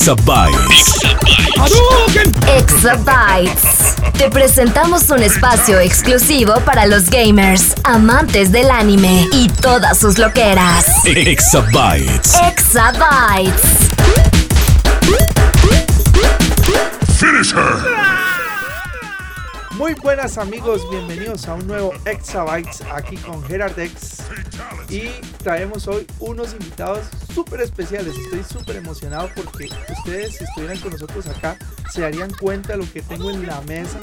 Exabytes. Exabytes. Te presentamos un espacio exclusivo para los gamers, amantes del anime y todas sus loqueras. Exabytes. Exabytes. Finish her. Muy buenas amigos, bienvenidos a un nuevo Exabytes aquí con Gerard X y traemos hoy unos invitados súper especiales. Estoy súper emocionado porque ustedes si estuvieran con nosotros acá se darían cuenta de lo que tengo en la mesa.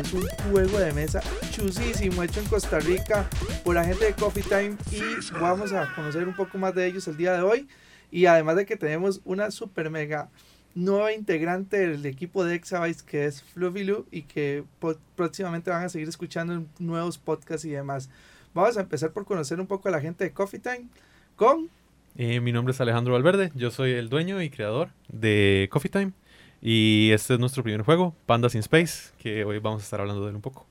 Es un juego de mesa chusísimo hecho en Costa Rica por la gente de Coffee Time y vamos a conocer un poco más de ellos el día de hoy. Y además de que tenemos una super mega nueva integrante del equipo de Exabytes que es Fluffy Lou y que próximamente van a seguir escuchando en nuevos podcasts y demás. Vamos a empezar por conocer un poco a la gente de Coffee Time con Eh, mi nombre es Alejandro Valverde, yo soy el dueño y creador de Coffee Time y este es nuestro primer juego, Pandas in Space, que hoy vamos a estar hablando de él un poco.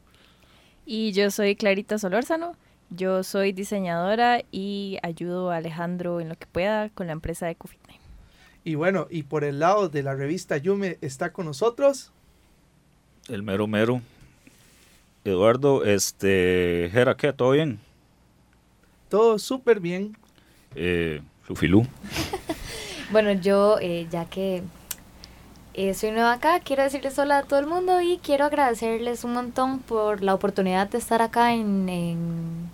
Y yo soy Clarita Solórzano. Yo soy diseñadora y ayudo a Alejandro en lo que pueda con la empresa de Coffee Time. Y bueno, y por el lado de la revista Yume está con nosotros El mero mero. Eduardo, este, Jera, ¿qué? ¿Todo bien? todo súper bien. Eh, Flufilú. Bueno, yo, eh, ya que eh, soy nueva acá, quiero decirles hola a todo el mundo y quiero agradecerles un montón por la oportunidad de estar acá en, en,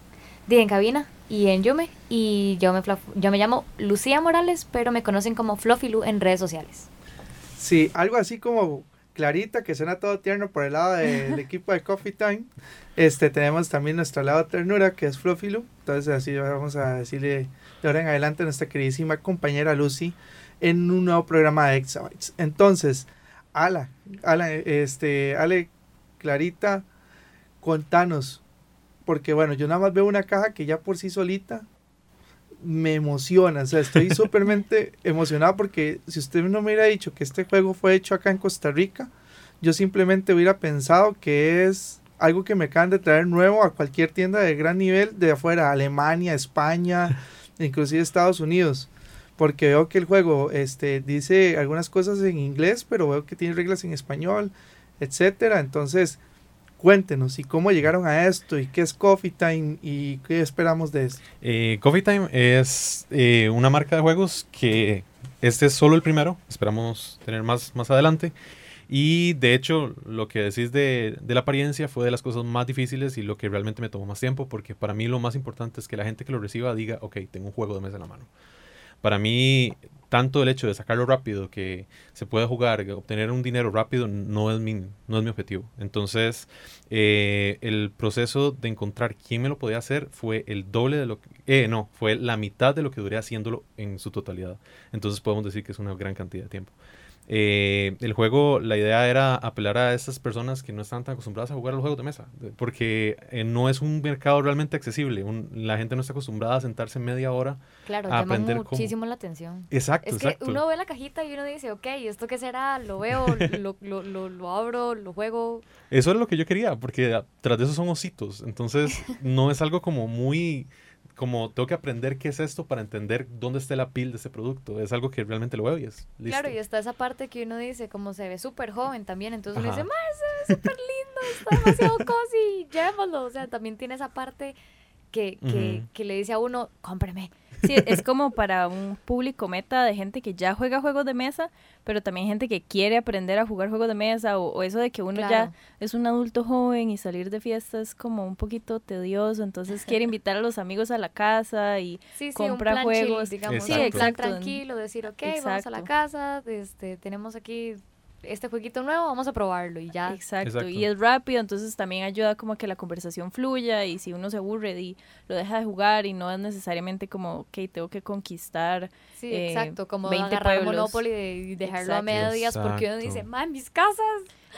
en cabina y en Yume. Y yo me, yo me llamo Lucía Morales, pero me conocen como Fluffy Lu en redes sociales. Sí, algo así como Clarita, que suena todo tierno por el lado de- del equipo de Coffee Time. Este, tenemos también nuestro lado ternura, que es Fluffy Lu. Entonces, así vamos a decirle de ahora en adelante a nuestra queridísima compañera Lucy en un nuevo programa de Exabytes. Entonces, Ala, Ala, este, Ale, Clarita, contanos. Porque bueno, yo nada más veo una caja que ya por sí solita me emociona. O sea, estoy súpermente emocionado porque si usted no me hubiera dicho que este juego fue hecho acá en Costa Rica, yo simplemente hubiera pensado que es algo que me acaban de traer nuevo a cualquier tienda de gran nivel de afuera, Alemania, España, inclusive Estados Unidos. Porque veo que el juego este, dice algunas cosas en inglés, pero veo que tiene reglas en español, etcétera. Entonces, cuéntenos y cómo llegaron a esto y qué es Coffee Time y qué esperamos de esto. Eh, Coffee Time es eh, una marca de juegos que este es solo el primero, esperamos tener más más adelante. Y de hecho, lo que decís de, de la apariencia fue de las cosas más difíciles y lo que realmente me tomó más tiempo, porque para mí lo más importante es que la gente que lo reciba diga, ok, tengo un juego de mesa en la mano. Para mí, tanto el hecho de sacarlo rápido, que se puede jugar, obtener un dinero rápido, no es mi, no es mi objetivo. Entonces, eh, el proceso de encontrar quién me lo podía hacer fue el doble de lo que... Eh, no, fue la mitad de lo que duré haciéndolo en su totalidad. Entonces podemos decir que es una gran cantidad de tiempo. Eh, el juego, la idea era apelar a esas personas que no están tan acostumbradas a jugar los juegos de mesa, porque eh, no es un mercado realmente accesible. Un- la gente no está acostumbrada a sentarse media hora. Claro, A llama aprender cómo. muchísimo la atención. Exacto, Es que uno ve la cajita y uno dice, ok, ¿esto qué será? Lo veo, lo, lo, lo, lo abro, lo juego. Eso es lo que yo quería, porque a- tras de eso son ositos. Entonces, no es algo como muy. Como tengo que aprender qué es esto para entender dónde está la pil de ese producto. Es algo que realmente lo veo y es listo. Claro, y está esa parte que uno dice, como se ve súper joven también, entonces uno Ajá. dice, ¡Mae, se ve súper lindo! Está demasiado cozy, llévalo. O sea, también tiene esa parte que, que, que le dice a uno, cómpreme. Sí, es como para un público meta de gente que ya juega juegos de mesa, pero también gente que quiere aprender a jugar juegos de mesa o, o eso de que uno Claro. ya es un adulto joven y salir de fiesta es como un poquito tedioso, entonces quiere invitar a los amigos a la casa y Sí, sí, compra un plan chill, juegos. digamos. Exacto. Sí, plan Exacto. tranquilo, decir, ok, vamos a la casa, este, tenemos aquí este jueguito nuevo, vamos a probarlo y ya. Exacto. Exacto. y es rápido, entonces también ayuda como a que la conversación fluya y si uno se aburre y lo deja de jugar y no es necesariamente como, ok, tengo que conquistar. Sí, eh, exacto, como 20 agarrar pueblos. Monopoly y dejarlo a Exacto. medias porque uno dice, man, mis casas.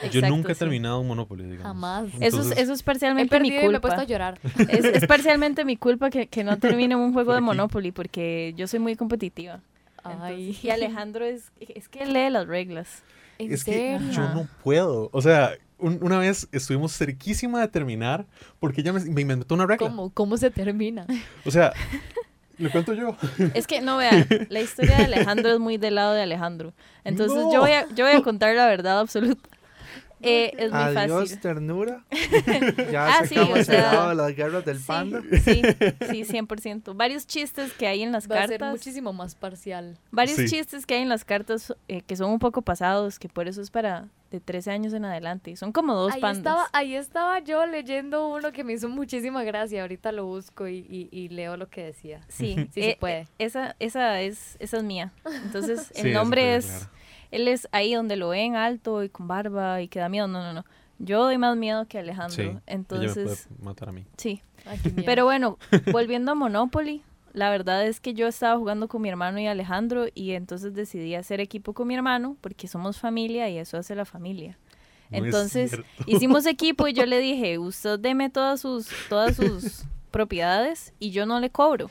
Yo Exacto, nunca he sí. terminado un Monopoly, digamos. Jamás. Eso es, eso es He parcialmente mi perdido y me he puesto culpa. a llorar. Es, es parcialmente mi culpa que, que no termine un juego de. Monopoly porque yo soy muy competitiva. Ay. Entonces, y Alejandro es, es que lee las reglas. ¿En Es que yo no puedo. O sea, un- una vez estuvimos cerquísima de terminar porque ella me, me inventó una regla. ¿Cómo, ¿Cómo se termina? O sea, lo cuento yo. Es que, no vean, la historia de Alejandro es muy del lado de Alejandro. Entonces No. yo, voy a, yo voy a contar la verdad absoluta. Eh, es muy Adiós, fácil. ternura. ya Ah, sí, sacamos o sea, las guerras del Sí, panda. Sí, sí, 100%. Varios chistes que hay en las Va a ser cartas. muchísimo más parcial. Varios Sí. chistes que hay en las cartas eh, que son un poco pasados, que por eso es para de 13 años en adelante. Son como dos Ahí pandas. estaba, ahí estaba yo leyendo uno que me hizo muchísima gracia. Ahorita lo busco y, y- y leo lo que decía. Sí, Sí se eh, puede. eh, esa, esa, es, esa es mía. Entonces, Sí, el nombre es, claro. Él es ahí donde lo ven alto y con barba y que da miedo. No, no, no. Yo doy más miedo que Sí, Alejandro. ella me Entonces, puede matar a mí. sí. Ay. Pero bueno, volviendo a Monopoly, la verdad es que yo estaba jugando con mi hermano y Alejandro y entonces decidí hacer equipo con mi hermano porque somos familia y eso hace la familia. No Entonces hicimos equipo y yo le dije, usted deme todas sus, todas sus propiedades y yo no le cobro.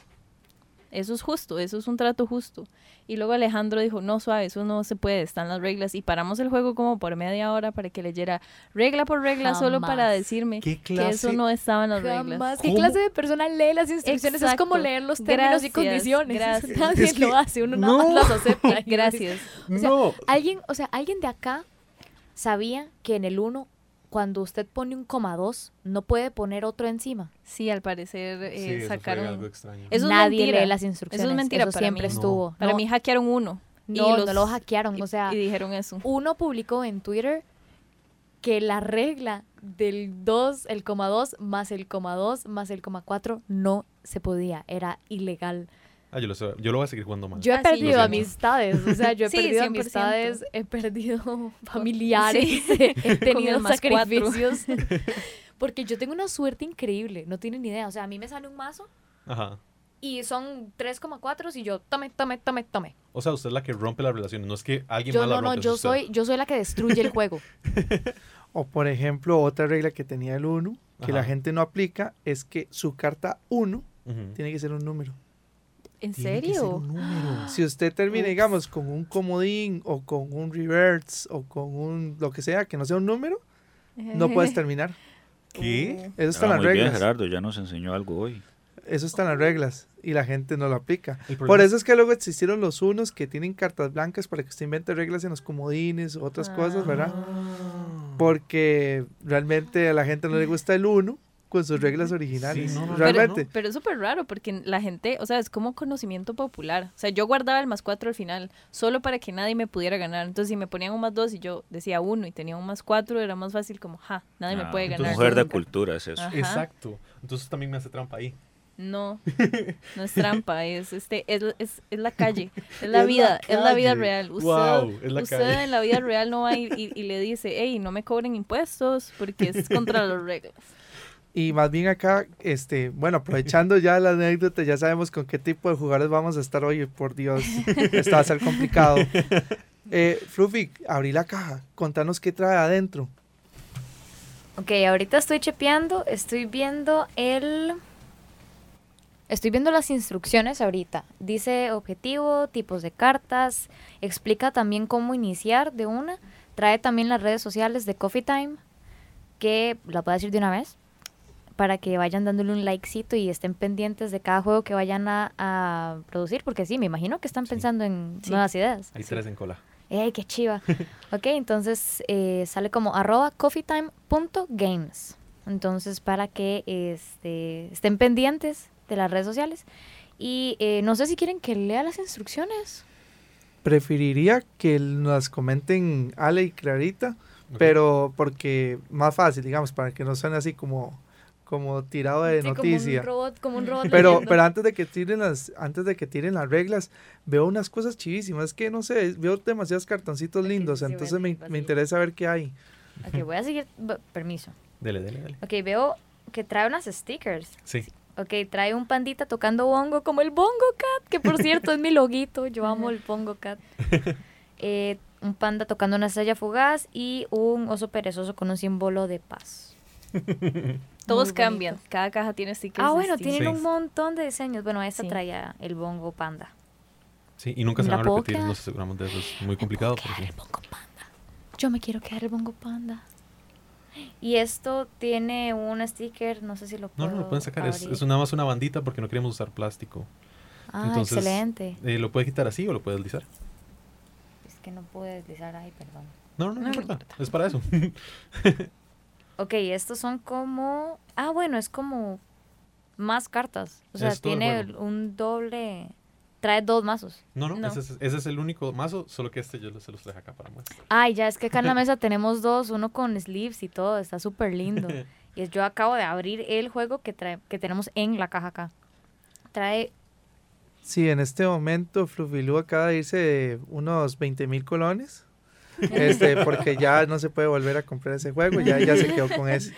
Eso es justo, eso es un trato justo. Y luego Alejandro dijo, no, suave, eso no se puede, están las reglas. Y paramos el juego como por media hora para que leyera regla por regla solo para decirme ¿Qué que eso no estaba en las Jamás. reglas. ¿Qué ¿Cómo? clase de persona lee las instrucciones? Es como Exacto. leer los términos y condiciones. gracias. Nadie Es que- lo hace, uno nada no. más las acepta. Gracias. O sea, no. Alguien, o sea, alguien de acá sabía que en el 1, cuando usted pone un coma 2, no puede poner otro encima. Sí, al parecer eh, Sí, eso fue sacaron... algo extraño. Eso es Nadie mentira. lee las instrucciones. Eso es mentira Eso para siempre mí. estuvo. Para No, mí hackearon uno. y no, los- no lo hackearon. y- O sea, y dijeron eso. uno publicó en Twitter que la regla del 2, el coma 2, más el coma 2, más el coma 4 no se podía. Era ilegal. Ah, yo lo, sé, yo lo voy a seguir jugando mal. Yo he Ah, sí, perdido sé. amistades, o sea, yo he Sí, perdido 100%. amistades, he perdido familiares, Sí. he tenido sacrificios. Porque yo tengo una suerte increíble, no tienen ni idea. O sea, a mí me sale un mazo Ajá. y son 3,4 y yo tome, tome, tome, tome. O sea, usted es la que rompe las relaciones. No es que alguien Yo más la no, no, rompe, es yo usted. soy, yo soy la que destruye el juego. O por ejemplo, otra regla que tenía el 1, que la Ajá. gente no aplica, es que su carta 1 Ujú. tiene que ser un número. ¿En Tiene que ser serio? un número. Si usted termina, digamos, con un comodín o con un reverse o con un lo que sea, que no sea un número, no puedes terminar. ¿Qué? Eso está Ah, en las muy bien, reglas. Gerardo, ya nos enseñó algo hoy. Eso está en las reglas y la gente no lo aplica. Por eso es que luego existieron los unos que tienen cartas blancas para que usted invente reglas en los comodines o otras cosas, ¿verdad? Ah. Porque realmente a la gente no le gusta el uno con sus reglas originales. Sí, no, realmente. Pero es súper raro porque la gente, o sea, es como conocimiento popular. O sea, yo guardaba el más cuatro al final, solo para que nadie me pudiera ganar. Entonces, si me ponían un más dos y yo decía uno y tenía un más cuatro, era más fácil como, ja, nadie me Ah, puede ganar. Mujer de nunca". cultura es eso. Ajá. Exacto. Entonces también me hace trampa ahí. No, no es trampa, es este, es, es, es la calle, es Es la la vida, es la vida real. Usted, la usted calle. en la vida real no va y, y le dice, hey, no me cobren impuestos porque es contra las reglas. Y más bien acá, este, bueno, aprovechando ya la anécdota, ya sabemos con qué tipo de jugadores vamos a estar hoy. Por Dios, esto va a ser complicado. Eh, Fluffy, abrí la caja. Contanos qué trae adentro. Ok, ahorita estoy chepeando, estoy viendo el... Estoy viendo las instrucciones ahorita. Dice objetivo, tipos de cartas, explica también cómo iniciar de una. Trae también las redes sociales de Coffee Time, que la puedo decir de una vez, para que vayan dándole un likecito y estén pendientes de cada juego que vayan a, a producir, porque sí, me imagino que están Sí. pensando en Sí. nuevas ideas. Hay tres en cola. ¡Ey, qué chiva! ok, entonces eh, sale como arroba coffeetime.games. Entonces, para que este, estén pendientes de las redes sociales. Y eh, no sé si quieren que lea las instrucciones. Preferiría que nos comenten Ale y Clarita, pero porque más fácil, digamos, para que no suene así como, como tirado de Sí, noticia. Como un robot, como un robot Pero, leyendo. pero antes de que tiren las, antes de que tiren las reglas, veo unas cosas chivísimas. Es que no sé, veo demasiados cartoncitos lindos. sí, entonces me, me interesa ver qué hay. Ok, voy a seguir. Permiso. Dele, dele, dele. Ok, veo que trae unas stickers. Sí. Ok, trae un pandita tocando bongo como el Bongo Cat, que por cierto es mi loguito. Yo amo el Bongo Cat. Eh, un panda tocando una estrella fugaz y un oso perezoso con un símbolo de paz. Todos Muy cambian. bonito. Cada caja tiene stickers. Ah, bueno, distintos. tienen Sí. un montón de diseños. Bueno, esta Sí. traía el Bongo Panda. Sí, y nunca se ¿La van a puedo repetir, nos aseguramos de eso. Es muy complicado. El Bongo Panda. Yo me quiero quedar el Bongo Panda. Y esto tiene un sticker, no sé si lo No, puedo no, lo pueden sacar. Es, abrir. es nada más una bandita porque no queremos usar plástico. Ah, Entonces, excelente. Eh, lo puede quitar así o lo puede deslizar. Es que no pude deslizar ahí, perdón. No, no, no, No, no importa. Es para eso. Ok, estos son como... Ah, bueno, es como más cartas. O sea, Es tiene un doble... Trae dos mazos. No, no, No. Ese, es, ese es el único mazo, solo que este yo se los traje acá para muestra. Ay, ya es que acá en la mesa tenemos dos, uno con sleeves y todo, está súper lindo. Y es- yo acabo de abrir el juego que, trae, que tenemos en la caja acá. Trae... Sí, en este momento Flufilú acaba de irse de unos 20 mil colones. Este, porque ya no se puede volver a comprar ese juego, ya, ya se quedó con ese.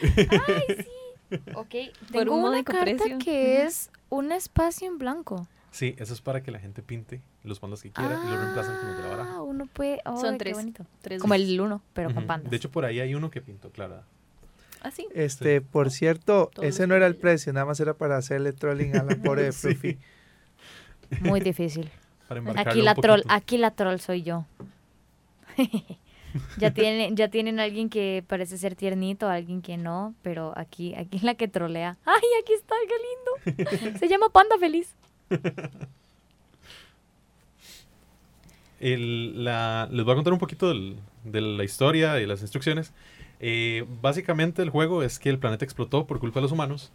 Ok, Por tengo un una carta precio. que es un espacio en blanco. Sí, eso es para que la gente pinte los pandas que quiera y lo reemplazan con los de la baraja. Ah, uno puede... ay, Son qué tres. bonito. Tres Como el uno, pero con Ujú. pandas. De hecho, por ahí hay uno que pintó Clara. Ah, sí. Este, por cierto, Todos ese no era el precio, nada más era para hacerle trolling a la pobre de Sí. Fluffy. Muy difícil. Para Aquí un la troll, aquí la troll soy yo. ya tienen, ya tienen alguien que parece ser tiernito, alguien que no, pero aquí, aquí es la que trolea. Ay, aquí está, qué lindo. Se llama Panda Feliz. El- la- les voy a contar un poquito del- de la historia y las instrucciones. Eh, básicamente el juego es que el planeta explotó por culpa de los humanos,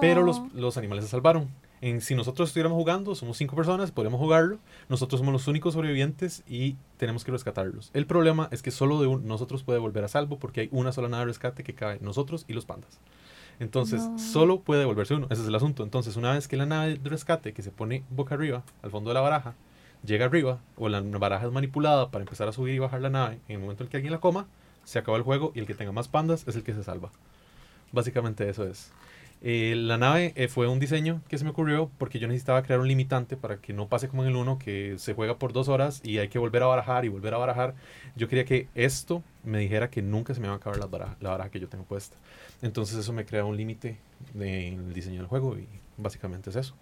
pero los, los animales se salvaron. En, si nosotros estuviéramos jugando, somos cinco personas, podríamos jugarlo. Nosotros somos los únicos sobrevivientes y tenemos que rescatarlos. El problema es que solo de un- nosotros puede volver a salvo porque hay una sola nave de rescate que cae nosotros y los pandas. Entonces, No. solo puede devolverse uno. Ese es el asunto. Entonces, una vez que la nave de rescate que se pone boca arriba, al fondo de la baraja, llega arriba, o la baraja es manipulada para empezar a subir y bajar la nave, en el momento en que alguien la coma, se acaba el juego y el que tenga más pandas es el que se salva. Básicamente eso es. Eh, la nave eh, fue un diseño que se me ocurrió porque yo necesitaba crear un limitante para que no pase como en el 1, que se juega por dos horas y hay que volver a barajar y volver a barajar. Yo quería que esto me dijera que nunca se me va a acabar la baraja, la baraja que yo tengo puesta. Entonces eso me crea un límite de- en el diseño del juego y básicamente es eso.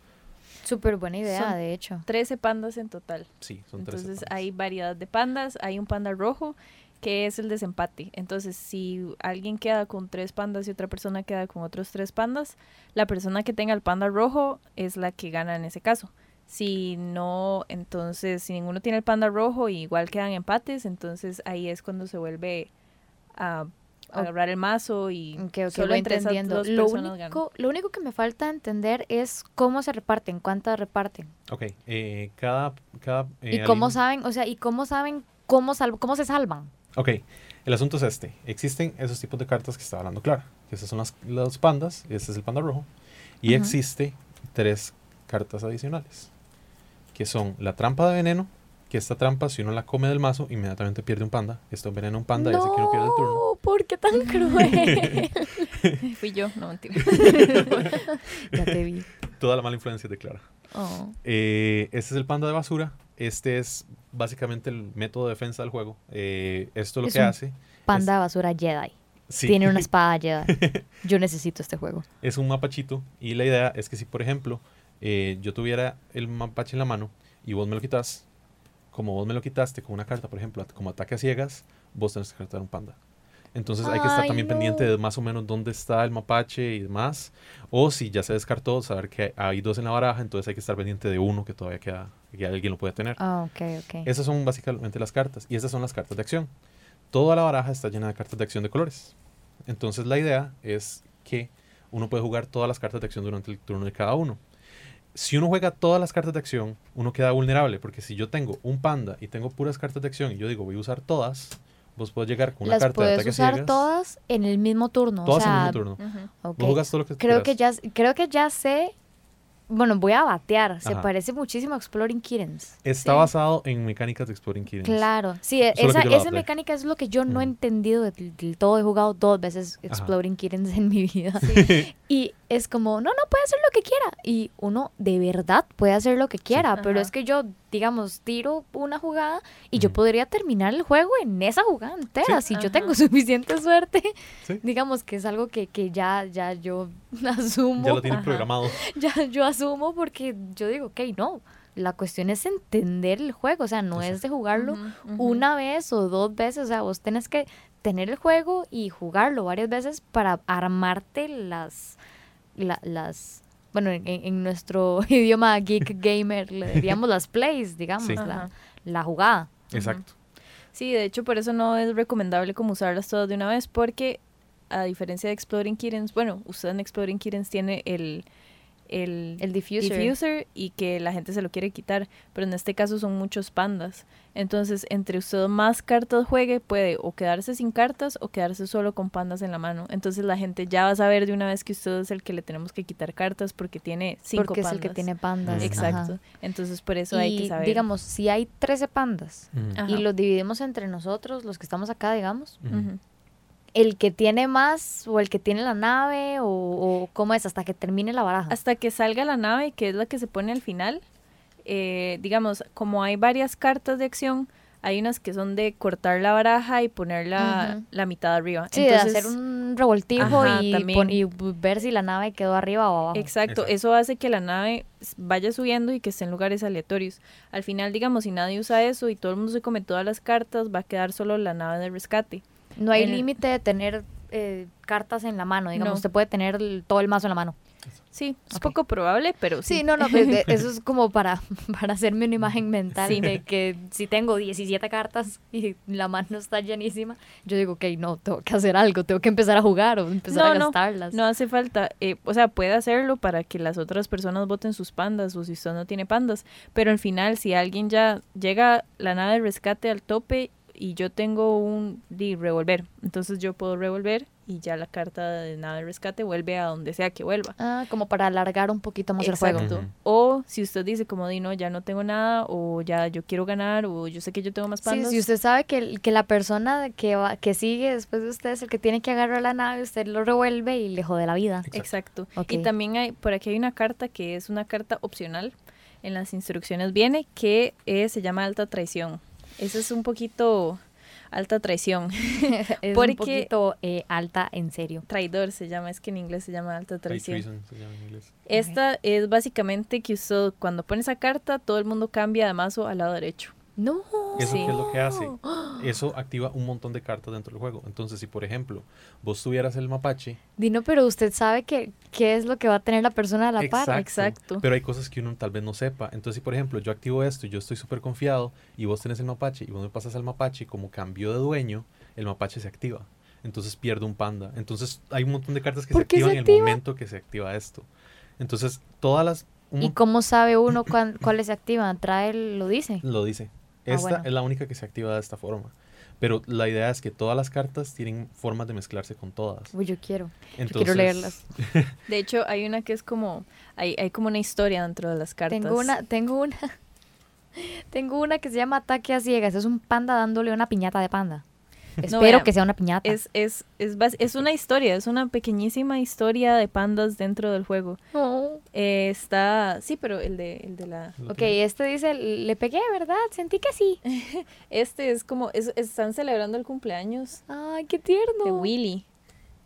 Súper buena idea, Son de hecho. 13 pandas en total. Sí, son tres Entonces etapas. hay variedad de pandas. Hay un panda rojo que es el desempate. Entonces, si alguien queda con tres pandas y otra persona queda con otros tres pandas, la persona que tenga el panda rojo es la que gana en ese caso. Si no, entonces, si ninguno tiene el panda rojo y igual quedan empates, entonces ahí es cuando se vuelve a agarrar el mazo y solo voy entre esas entendiendo. dos Lo personas ganan. único, lo único que me falta entender es cómo se reparten, cuántas reparten. Ok, eh, cada... cada eh, y cómo alguien- saben, o sea, y cómo saben cómo, sal- cómo se salvan. Ok, el asunto es este. Existen esos tipos de cartas que está hablando Clara. Que esas son las, los pandas, este es el panda rojo. Y Ujú. existe tres cartas adicionales. Que son la trampa de veneno, que esta trampa, si uno la come del mazo, inmediatamente pierde un panda. Esto envenena un panda y hace que uno pierda el turno. No, ¿por qué tan cruel? Fui yo, no mentira. ya te vi. Toda la mala influencia de Clara. Oh. Eh, este es el panda de basura. Este es básicamente el método de defensa del juego. Eh, esto lo Es que un hace... Panda basura Jedi. Sí. Tiene una espada Jedi. Yo necesito este juego. es un mapachito y la idea es que si por ejemplo eh, yo tuviera el mapache en la mano y vos me lo quitas, como vos me lo quitaste con una carta, por ejemplo, como ataque a ciegas, vos tenés que cartar un panda. Entonces hay que estar Ay, también no. pendiente de más o menos dónde está el mapache y demás. O si ya se descartó, saber que hay dos en la baraja, entonces hay que estar pendiente de uno que todavía queda, que alguien lo puede tener. Ah, ok, ok. Esas son básicamente las cartas. Y esas son las cartas de acción. Toda la baraja está llena de cartas de acción de colores. Entonces la idea es que uno puede jugar todas las cartas de acción durante el turno de cada uno. Si uno juega todas las cartas de acción, uno queda vulnerable. Porque si yo tengo un panda y tengo puras cartas de acción y yo digo voy a usar todas, Vos podés llegar con una Las carta de ataque usar ciegas. todas en el mismo turno. todas o sea, en el mismo turno. Ujú. ok. Vos jugás todo lo que creo que quieras. ya creo que ya sé bueno voy a batear. Se Ajá. parece muchísimo a Exploring Kittens Está Sí. basado en mecánicas de Exploring Kittens. claro. Sí esa, mecánica es lo que yo no he entendido del, del todo. He jugado dos veces Exploring Kittens en mi vida. Y es como no no puede hacer lo que quiera y uno de verdad puede hacer lo que quiera pero Ajá. es que yo digamos tiro una jugada y yo podría terminar el juego en esa jugada entera. Si yo Ajá. tengo suficiente suerte Sí. digamos que es algo que, que ya ya yo asumo Ya lo tienen Ajá. programado. ya yo asumo porque yo digo, ok, no, la cuestión es entender el juego, o sea, no es de jugarlo una vez o dos veces, o sea, vos tenés que tener el juego y jugarlo varias veces para armarte las, la- las, bueno, en, en nuestro idioma geek gamer le diríamos las plays, digamos, Sí. la, la jugada. Exacto. Sí, de hecho por eso no es recomendable como usarlas todas de una vez porque a diferencia de Exploring Kittens, bueno, usted en Exploring Kittens tiene el, el, El diffuser. diffuser y que la gente se lo quiere quitar, pero en este caso son muchos pandas. Entonces, entre usted más cartas juegue, puede o quedarse sin cartas o quedarse solo con pandas en la mano. Entonces la gente ya va a saber de una vez que usted es el que le tenemos que quitar cartas porque tiene cinco porque pandas. es el que tiene pandas. Exacto. ajá. Entonces por eso hay que Y saber. digamos, si hay 13 pandas. Ajá. y los dividimos entre nosotros, los que estamos acá, digamos, Ujú. El que tiene más o el que tiene la nave o, o cómo es hasta que termine la baraja. hasta que salga la nave, que es la que se pone al final, eh, digamos, como hay varias cartas de acción, hay unas que son de cortar la baraja y poner la, Ujú. la mitad arriba. sí, Entonces, de hacer un revoltijo Ajá, y, también. pon- y ver si la nave quedó arriba o abajo. Exacto, Exacto. eso hace que la nave vaya subiendo y que esté en lugares aleatorios. Al final, digamos, si nadie usa eso y todo el mundo se come todas las cartas, va a quedar solo la nave de rescate. No hay el- límite de tener eh, cartas en la mano, digamos, No. usted puede tener el- todo el mazo en la mano. Sí, es poco probable, pero sí. Sí, no, no, pues, de- eso es como para, para hacerme una imagen mental Sí. de que si tengo 17 cartas y la mano está llenísima, yo digo, ok, no, tengo que hacer algo, tengo que empezar a jugar o empezar No, a no, gastarlas. No hace falta, eh, o sea, puede hacerlo para que las otras personas voten sus pandas o si usted no tiene pandas, pero al final si alguien ya llega la nave de rescate al tope y yo tengo un de revolver, entonces yo puedo revolver y ya la carta de nave de rescate vuelve a donde sea que vuelva. Ah, como para alargar un poquito más el juego. Exacto. Ujú. O si usted dice como di no, ya no tengo nada o ya yo quiero ganar o yo sé que yo tengo más Sí, pandas. si usted sabe que, que la persona que, va, que sigue después de usted es el que tiene que agarrar la nave, usted lo revuelve y le jode la vida. Exacto. Ok. Y también hay, por aquí hay una carta que es una carta opcional. En las instrucciones viene que eh, se llama alta traición. Esa es un poquito alta traición. es Porque- un poquito eh, alta en serio. Traidor se llama, es que en inglés se llama alta traición. treason se llama en inglés. Esta es básicamente que usted cuando pone esa carta, todo el mundo cambia de mazo al lado derecho. No. ¿Eso Sí. qué es lo que hace? Eso activa un montón de cartas dentro del juego. Entonces, si por ejemplo, vos tuvieras el mapache, Dino, pero usted sabe que qué es lo que va a tener la persona a la par. Exacto. Pero hay cosas que uno tal vez no sepa. Entonces, si por ejemplo yo activo esto y yo estoy súper confiado y vos tenés el mapache y vos me pasas al mapache como cambio de dueño, el mapache se activa. Entonces pierdo un panda. Entonces hay un montón de cartas que se ¿Por qué se activan en el momento que se activa esto. Entonces, todas las... ¿Y cómo sabe uno cuáles se activan? Trae, lo dice. Lo dice. Ah, Esta bueno. es la única que se activa de esta forma. Pero la idea es que todas las cartas tienen formas de mezclarse con todas. Uy, yo quiero. Entonces, quiero leerlas. De hecho, hay una que es como, hay, hay como una historia dentro de las cartas. Tengo una, tengo una, tengo una que se llama Ataque a Ciegas. Es un panda dándole una piñata de panda. Espero que sea una piñata. Es, es, es, es una historia, es una pequeñísima historia de pandas dentro del juego. Oh. Eh, está, sí, pero el de, el de la... Ok, este dice, le pegué, ¿verdad? Sentí que sí. Este es como, es- están celebrando el cumpleaños Ay, qué tierno. de Willy.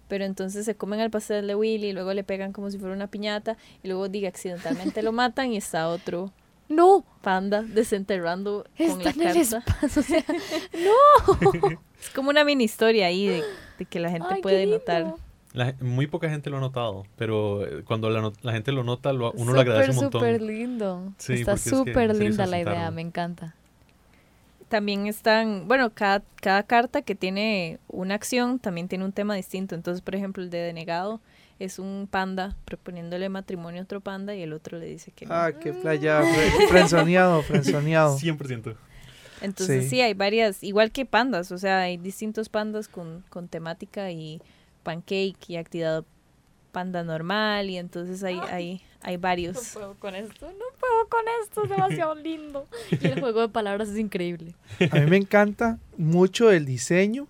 Pero entonces se comen el pastel de Willy y luego le pegan como si fuera una piñata y luego diga accidentalmente lo matan y está otro No, panda desenterrando con está la en el carta. espacio. O sea, Es como una mini historia ahí de, de que la gente ay, qué puede lindo. notar. La- muy poca gente lo ha notado, pero eh, cuando la, no- la gente lo nota, lo- uno lo agradece un montón. Súper lindo. Sí, Está porque es que súper en serio linda se la idea, sentaron. me encanta. También están, bueno, cada, cada carta que tiene una acción también tiene un tema distinto. Entonces, por ejemplo, el de denegado es un panda proponiéndole matrimonio a otro panda y el otro le dice que no. Ah, qué playa. fre- Frenzoneado, frenzoneado. 100%. Entonces Sí. sí. hay varias, igual que pandas, o sea, hay distintos pandas con, con temática y pancake y actividad panda normal y entonces hay, hay, hay varios. puedo con esto, no puedo con esto, es demasiado lindo. Y el juego de palabras es increíble. A mí me encanta mucho el diseño.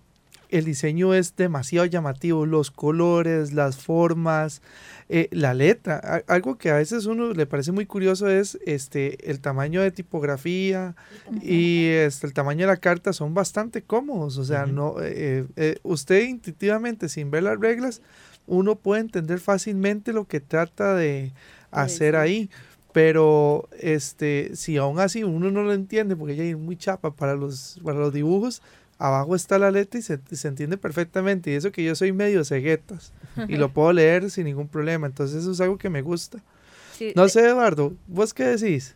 El diseño es demasiado llamativo, los colores, las formas, eh, la letra. Algo que a veces uno le parece muy curioso es este el tamaño de tipografía y este, el tamaño de la carta son bastante cómodos. O sea, no eh, eh, usted intuitivamente sin ver las reglas uno puede entender fácilmente lo que trata de hacer ahí. Pero este, si aún así uno no lo entiende, porque ya es muy chapa para los, para los dibujos, abajo está la letra y se, se entiende perfectamente. Y eso que yo soy medio ceguetas y lo puedo leer sin ningún problema. Entonces eso es algo que me gusta. Sí, No de- sé, Eduardo, ¿vos qué decís?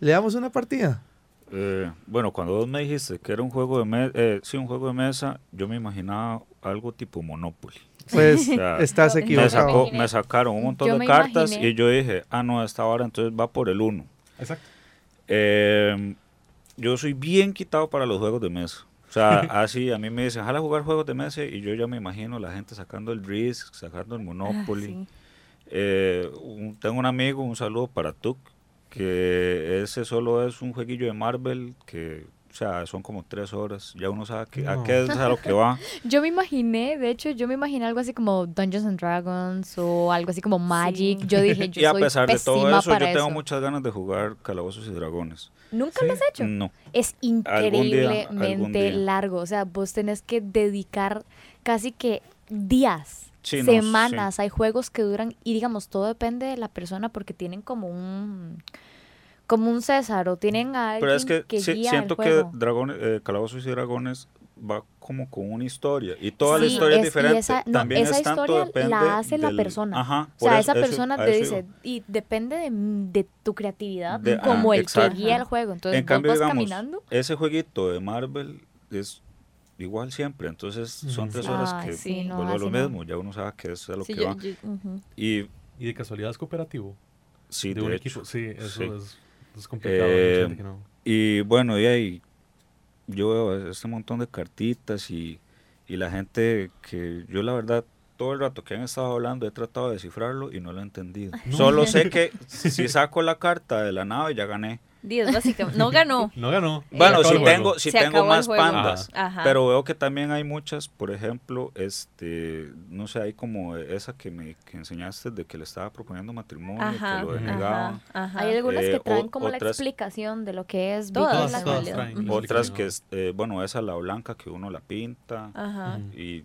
¿Le damos una partida? Eh, bueno, cuando vos me dijiste que era un juego de mesa, sí, un juego de mesa, yo me imaginaba algo tipo Monopoly. Pues O sea, estás Me, equivocado. sacó, me sacaron un montón yo de cartas imaginé- y yo dije, ah, no, esta hora entonces va por el 1. Exacto. Eh, yo soy bien quitado para los juegos de mesa. O sea, así a mí me dicen, jala jugar juegos de mesa y yo ya me imagino la gente sacando el Risk, sacando el ah, Monopoly. sí. Eh, un- tengo un amigo, un saludo para Tuk, que ese solo es un jueguillo de Marvel que, o sea, son como tres horas. Ya uno sabe que, a qué es a lo que va. Yo me imaginé, de hecho, yo me imaginé algo así como Dungeons and Dragons o algo así como Magic. Yo dije, yo y a soy pesar de todo eso, yo tengo eso. muchas ganas de jugar Calabozos y Dragones. ¿Nunca lo has hecho? No. Es Algún día, algún increíblemente día. largo. O sea, vos tenés que dedicar casi que días, Sí, no, semanas. Hay juegos que duran, y digamos, todo depende de la persona porque tienen como un como un César o tienen a alguien Pero es que, guía siento el que juego. Dragones, eh, Calabozos y Dragones va como con una historia. Y toda la historia es, diferente. esa- no, También esa es tanto historia la hace la persona. Ajá, O sea, eso- esa persona te dice, iba. y depende de, de tu creatividad, De- como ah, el exacto. que guía el juego. Entonces, en vos cambio, vas digamos, caminando. ese jueguito de Marvel es igual siempre. Entonces son Ujú. tres horas que sí, no, vuelve a lo no. mismo. Ya uno sabe que es a lo Sí, que yo- va. yo-. Y Y de casualidad es cooperativo. sí, de de un hecho. equipo. Sí, eso sí. Es, es complicado. Eh, que no. Y bueno, y ahí yo veo este montón de cartitas y, y la gente que yo la verdad todo el rato que han estado hablando he tratado de descifrarlo y no lo he entendido. Solo sé que si saco la carta de la nave ya gané. Diez, básicamente. No ganó. No ganó. Bueno, Se acabó si tengo, si Se tengo más pandas. Ajá. Pero veo que también hay muchas, por ejemplo, este, no sé, hay como esa que me que enseñaste de que le estaba proponiendo matrimonio, Ajá. que lo Ujú. denegaba. Ajá. ajá. Hay algunas Eh, que traen o- como la explicación de lo que es Todas, Todas, traen. Otras que, eh, bueno, esa la blanca que uno la pinta. Ajá. Y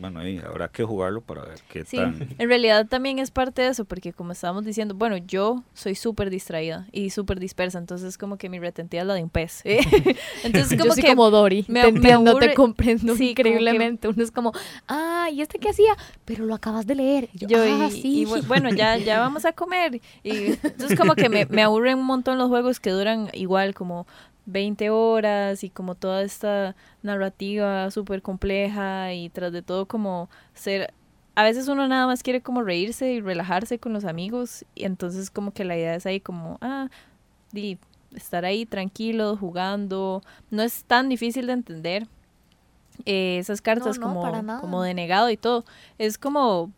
bueno, ahí habrá que jugarlo para ver qué Sí, tan. en realidad también es parte de eso, porque como estábamos diciendo, bueno, yo soy súper distraída y súper dispersa, entonces como que mi retentiva es la de un pez. ¿eh? Entonces Yo como soy que como Dory, me- te me entiendo, te comprendo Sí, como que- increíblemente. Uno es como, ah, ¿y este qué hacía? Pero lo acabas de leer. Y Yo, yo ah, y, sí. y bu- bueno, ya, ya vamos a comer. Y entonces como que me, me aburren un montón los juegos que duran igual como 20 horas y como toda esta narrativa súper compleja y tras de todo como ser... A veces uno nada más quiere como reírse y relajarse con los amigos y entonces como que la idea es ahí como, ah, di, estar ahí tranquilo, jugando. No es tan difícil de entender. Eh, esas cartas no, como, como denegado y todo. Es como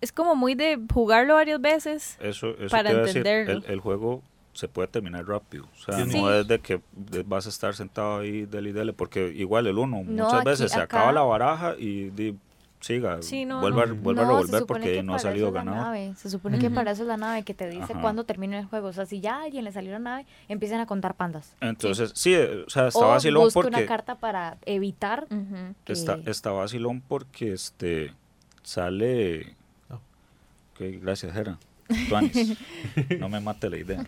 es como muy de jugarlo varias veces. Eso, eso Para decir, entenderlo. el, el juego se puede terminar rápido. O sea, Sí. no es de que vas a estar sentado ahí, dele y dele, porque igual el uno No, muchas aquí- veces se acá- acaba la baraja y di, siga, Sí, no, vuelva, no. vuelva a revolver porque que no ha salido ganado. nave. Se supone que para eso es la nave que te dice cuándo termina el juego. O sea, si ya a alguien le salió la nave, empiezan a contar pandas. Entonces, sí, eh, o sea, está o vacilón porque una carta para evitar que... está, está vacilón porque este sale Oh. Ok, gracias, Jera. Tuanis. no me mate la idea.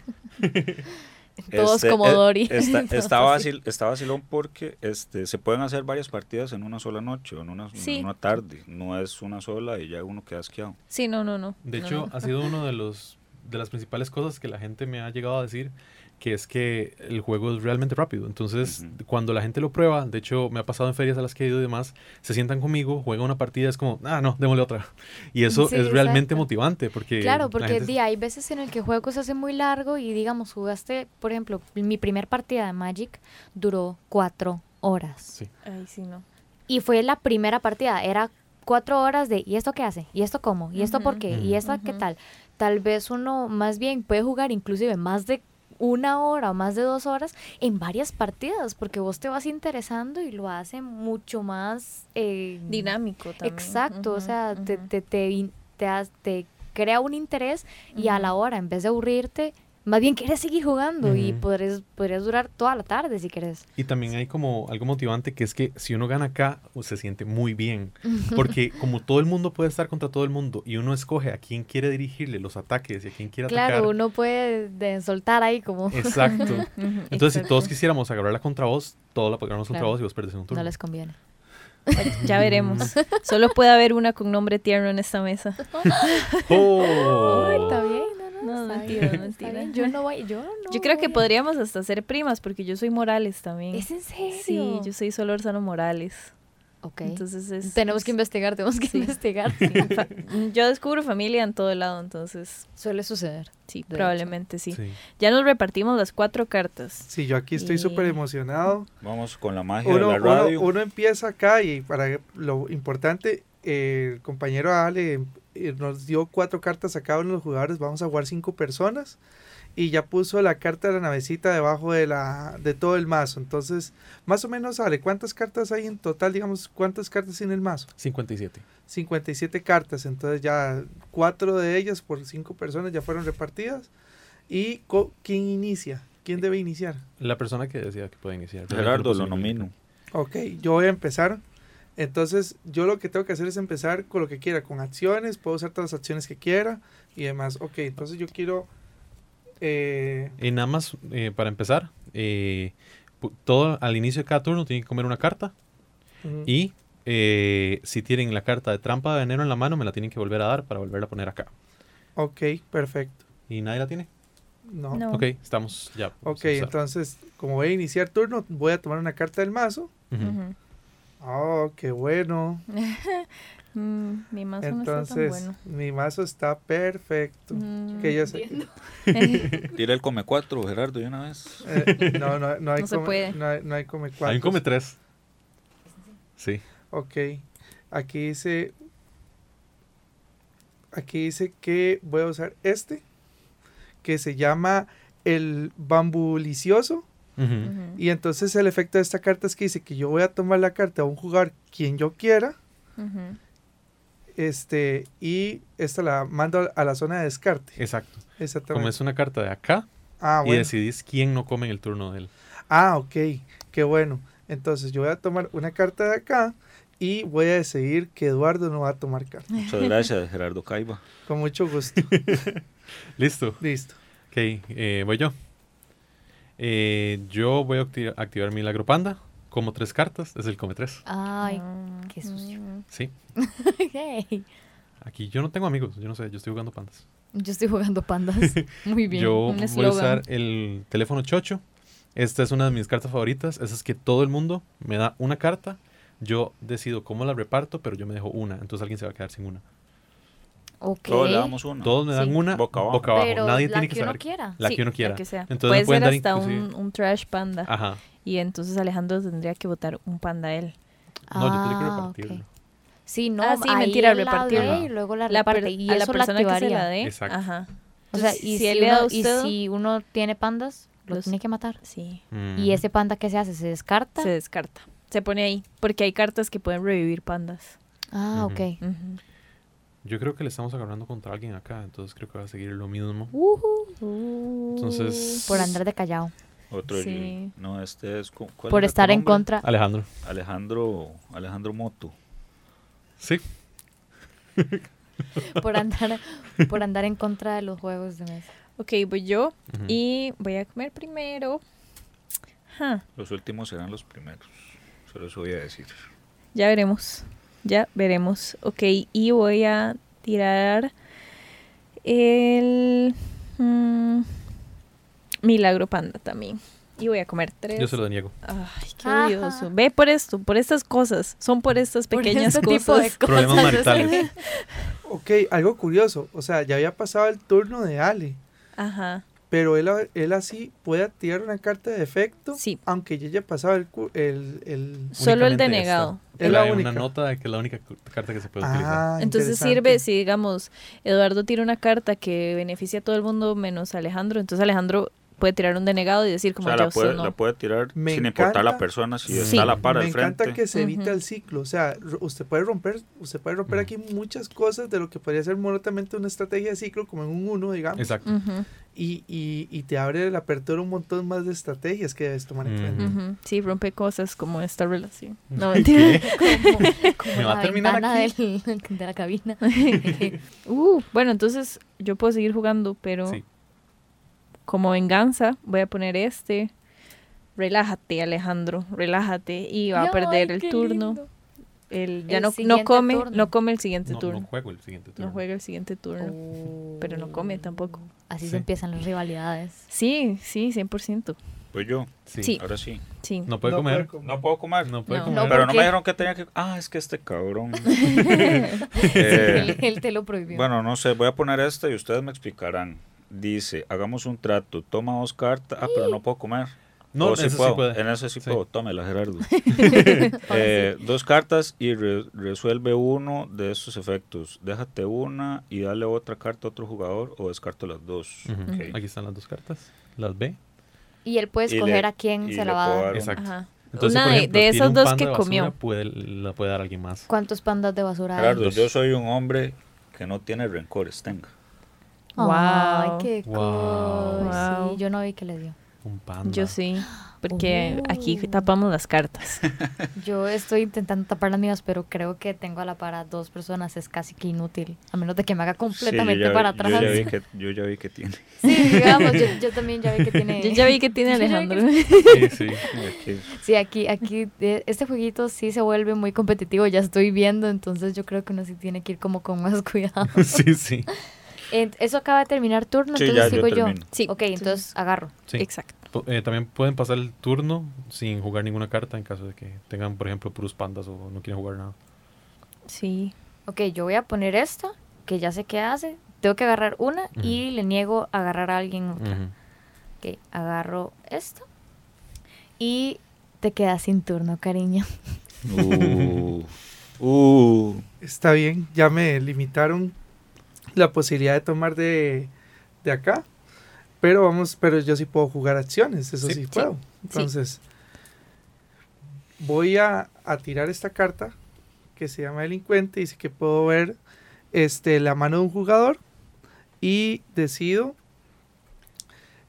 Todos Este, como eh, Dory. Está, está, así. vacil- está vacilón porque este, se pueden hacer varias partidas en una sola noche o en una, en Sí. una tarde. No es una sola y ya uno queda asqueado. Sí, no, no, no. De No, hecho, no. ha sido uno de los de las principales cosas que la gente me ha llegado a decir que es que el juego es realmente rápido. Entonces, cuando la gente lo prueba, de hecho, me ha pasado en ferias a las que he ido y demás, se sientan conmigo, juegan una partida, es como, ah, no, démosle otra. Y eso Sí, es realmente motivante porque... Claro, la porque gente- di, hay veces en el que el juego se hace muy largo y digamos, jugaste, por ejemplo, mi primer partida de Magic duró cuatro horas. Sí. Ay, sí, no. Y fue la primera partida, era cuatro horas de, ¿y esto qué hace? ¿Y esto cómo? ¿Y esto por qué? ¿Y esto qué tal? Tal vez uno más bien puede jugar inclusive más de una hora o más de dos horas en varias partidas, porque vos te vas interesando y lo hace mucho más... eh, Dinámico también. Exacto, o sea, te, te, te, te, crea un interés y a la hora, en vez de aburrirte, más bien quieres seguir jugando y Ujú. podrías, podrías durar toda la tarde si quieres. Y también hay como algo motivante que es que si uno gana acá, uh, se siente muy bien. Porque como todo el mundo puede estar contra todo el mundo y uno escoge a quién quiere dirigirle los ataques y a quién quiere Claro, atacar. uno puede de- soltar ahí como... Exacto. Entonces, si exacto. todos quisiéramos agarrarla contra vos, todos la contra Claro. vos y vos perdés en un turno. No les conviene. Ya veremos. Solo puede haber una con nombre tierno en esta mesa. ¡Oh! Ay, está bien, no, no, mentira, mentira. Yo no voy, yo no Yo creo que voy podríamos hasta ser primas porque yo soy Morales también. ¿Es en serio? Sí, yo soy Solórzano Morales. Ok. Entonces es, tenemos que es- investigar, tenemos que sí. investigar. sí, yo descubro familia en todo lado, entonces Suele suceder. sí, probablemente sí. Sí. Ya nos repartimos las cuatro cartas. Sí, yo aquí estoy Y- súper emocionado. Vamos con la magia Uno, de la uno, radio. uno empieza acá y para lo importante, eh, el compañero Ale eh, nos dio cuatro cartas a cada uno de los jugadores. Vamos a jugar cinco personas. Y ya puso la carta de la navecita debajo de, la, de todo el mazo. Entonces, más o menos, Ale, ¿cuántas cartas hay en total? Digamos, ¿cuántas cartas tiene el mazo? 57. 57 cartas. Entonces ya cuatro de ellas por cinco personas ya fueron repartidas. ¿Y quién inicia? ¿Quién debe iniciar? La persona que decía que puede iniciar. Gerardo, lo nomino. Ok, yo voy a empezar. Entonces, yo lo que tengo que hacer es empezar con lo que quiera, con acciones, puedo usar todas las acciones que quiera y demás. Ok, entonces yo quiero... eh, Y nada más, eh, para empezar, eh, todo al inicio de cada turno tienen que comer una carta. Y eh, si tienen la carta de trampa de veneno en la mano, me la tienen que volver a dar para volverla a poner acá. Ok, perfecto. ¿Y nadie la tiene? No. No. Ok, estamos ya. Ok, entonces, como voy a iniciar turno, voy a tomar una carta del mazo. Oh, qué bueno. Mm, mi mazo no está tan Entonces, bueno. mi mazo está perfecto. Mm, Que ya sé. Tira el come 4, Gerardo, de una vez. Eh, no, no, no hay No se come, puede. No hay, no hay come Ahí cuatro. come tres. Sí. Ok. Aquí dice. Aquí dice que voy a usar este. Que se llama el bambulicioso. Y entonces el efecto de esta carta es que dice que yo voy a tomar la carta a un jugar quien yo quiera. Este. Y esta la mando a la zona de descarte. Exacto. Como Exactamente. es una carta de acá Ah, y decidís quién no come en el turno de él. Ah, ok. Qué bueno. Entonces yo voy a tomar una carta de acá. Y voy a decidir que Eduardo no va a tomar carta. Muchas gracias, Gerardo Caiba. Con mucho gusto. Listo. Listo. Ok, eh, voy yo. Eh, yo voy a acti- activar Milagro Panda. Como tres cartas. Es el come tres. Ay, Ah, qué sucio. mm. Sí. hey. Aquí yo no tengo amigos. Yo no sé. Yo estoy jugando pandas. Yo estoy jugando pandas. Muy bien. Yo un voy a usar el teléfono chocho. Esta es una de mis cartas favoritas. Esa es que todo el mundo me da una carta. Yo decido cómo la reparto, pero yo me dejo una. Entonces alguien se va a quedar sin una. Ok. Todos le damos uno. Todos me dan Sí. una Boca abajo. Pero Nadie la tiene que que uno saber. quiera. La Sí, que uno quiera. La que sea. Entonces Puede ser dar hasta un, un trash panda. Ajá. Y entonces Alejandro tendría que votar un panda a él. No, yo tengo que Ah, repartirlo. ok. Sí, no, Ah, sí, ahí mentira, repartirlo. y luego la La reparte. Y a la eso la persona que se la dé. Exacto. Ajá. O sea, y, si si él le da a uno, y usted- si uno tiene pandas, lo Los- tiene que matar. Sí, Mm. Y ese panda que se hace, se descarta. se descarta. Se pone ahí. Porque hay cartas que pueden revivir pandas. Ah, ok. Yo creo que le estamos agarrando contra alguien acá, entonces creo que va a seguir lo mismo. Ujú. Entonces- Por andar de callado. Otro. Sí. No, este es. cu- ¿cuál Por estar en contra. Alejandro. Alejandro, Alejandro Moto. Sí. Por andar, por andar en contra de los juegos de mesa. Ok, voy yo. Y voy a comer primero. Ja, Los últimos serán los primeros. Solo eso voy a decir. ya veremos. Ya veremos. Ok, y voy a tirar el... mm, Milagro Panda también. Y voy a comer tres. Yo se lo niego. Ay, qué odioso. Ve por esto, por estas cosas. Son por estas Por pequeñas este cosas. tipo de Problemas cosas. maritales. Ok, algo curioso. O sea, ya había pasado el turno de Ale. Ajá. Pero él, él así puede tirar una carta de efecto. Sí. Aunque ya haya pasado el, cu- el, el- Solo el denegado. Es la única. una nota de que es la única carta que se puede utilizar. Ah, Entonces interesante. sirve si, digamos, Eduardo tira una carta que beneficia a todo el mundo menos a Alejandro. Entonces Alejandro puede tirar un denegado y decir O como sea, ya la usted puede, no. la puede tirar Me sin importar la encanta. persona, si Sí. está a la par Me al frente. encanta que se evita Ujú. el ciclo. O sea, usted puede romper, usted puede romper Ujú. aquí muchas cosas de lo que podría ser monotamente una estrategia de ciclo, como en un 1, digamos. Exacto. Ujú, Y, y, y te abre la apertura un montón más de estrategias que debes tomar en cuenta. Sí, rompe cosas como esta relación. No, ¿Qué? mentira. Me va a terminar aquí. del- de la cabina. Uh, bueno, entonces yo puedo seguir jugando, pero Sí. como venganza voy a poner este. Relájate, Alejandro, relájate. Y va a Ay, perder el turno. lindo. El, ya El no, no come, turno. no come el siguiente No, turno. no juego el siguiente turno. No juega el siguiente turno. Pero no come tampoco. Así Sí. se empiezan las rivalidades. Sí, sí, 100%. Pues yo, Sí. Sí. ahora sí. Sí. No puede No comer. comer. No puedo comer. No puede No. comer. No, pero ¿por no me dijeron que tenía que... Ah, es que este cabrón. Eh, él, él te lo prohibió. bueno, no sé, voy a poner este y ustedes me explicarán. Dice, hagamos un trato, toma dos cartas. Ah, pero no puedo comer. No, Oh, sí eso sí puedo. puede. En ese sí, Sí. puedo. Tómela, Gerardo. Eh, dos cartas y re- resuelve uno de estos efectos. Déjate una y dale otra carta a otro jugador o descarto las dos. Aquí están las dos cartas. Las ve. y él puede escoger le- a quién se la va a dar. Exacto. Ajá. Entonces, Una de- ejemplo, de tiene esas dos que comió. Puede, la puede dar alguien más. ¿Cuántos pandas de basura hay? Gerardo, yo soy un hombre que no tiene rencores. Tenga. Wow. qué Wow. cosa. Wow. Sí, yo no vi que le dio. Un panda. Yo sí, porque aquí Oh. tapamos las cartas. Yo estoy intentando tapar las mías, pero creo que tengo a la para dos personas. Es casi que inútil. A menos de que me haga completamente Sí, yo ya- para yo atrás. ya vi que, yo ya vi que tiene. Sí, digamos, yo, yo también ya vi que tiene. Yo ya vi que tiene Yo que- Alejandro. Sí, sí. Aquí. Sí, aquí, aquí, eh, este jueguito sí se vuelve muy competitivo, ya estoy viendo, entonces yo creo que uno sí tiene que ir como con más cuidado. sí, sí. Eso acaba de terminar turno, Sí, entonces ya, yo sigo yo. termino. Sí. Ok, entonces agarro. Sí. Exacto. Eh, también pueden pasar el turno sin jugar ninguna carta en caso de que tengan, por ejemplo, puros pandas o no quieren jugar nada. Sí. Ok, yo voy a poner esta, que ya sé qué hace. Tengo que agarrar una y le niego a agarrar a alguien otra. Ujú. Ok, agarro esta. Y te quedas sin turno, cariño. Uh, uh. Está bien, ya me limitaron la posibilidad de tomar de, de acá. Pero vamos, pero yo sí puedo jugar acciones, eso Sí. puedo. Entonces, voy a, a tirar esta carta que se llama delincuente. Dice que puedo ver este, la mano de un jugador y decido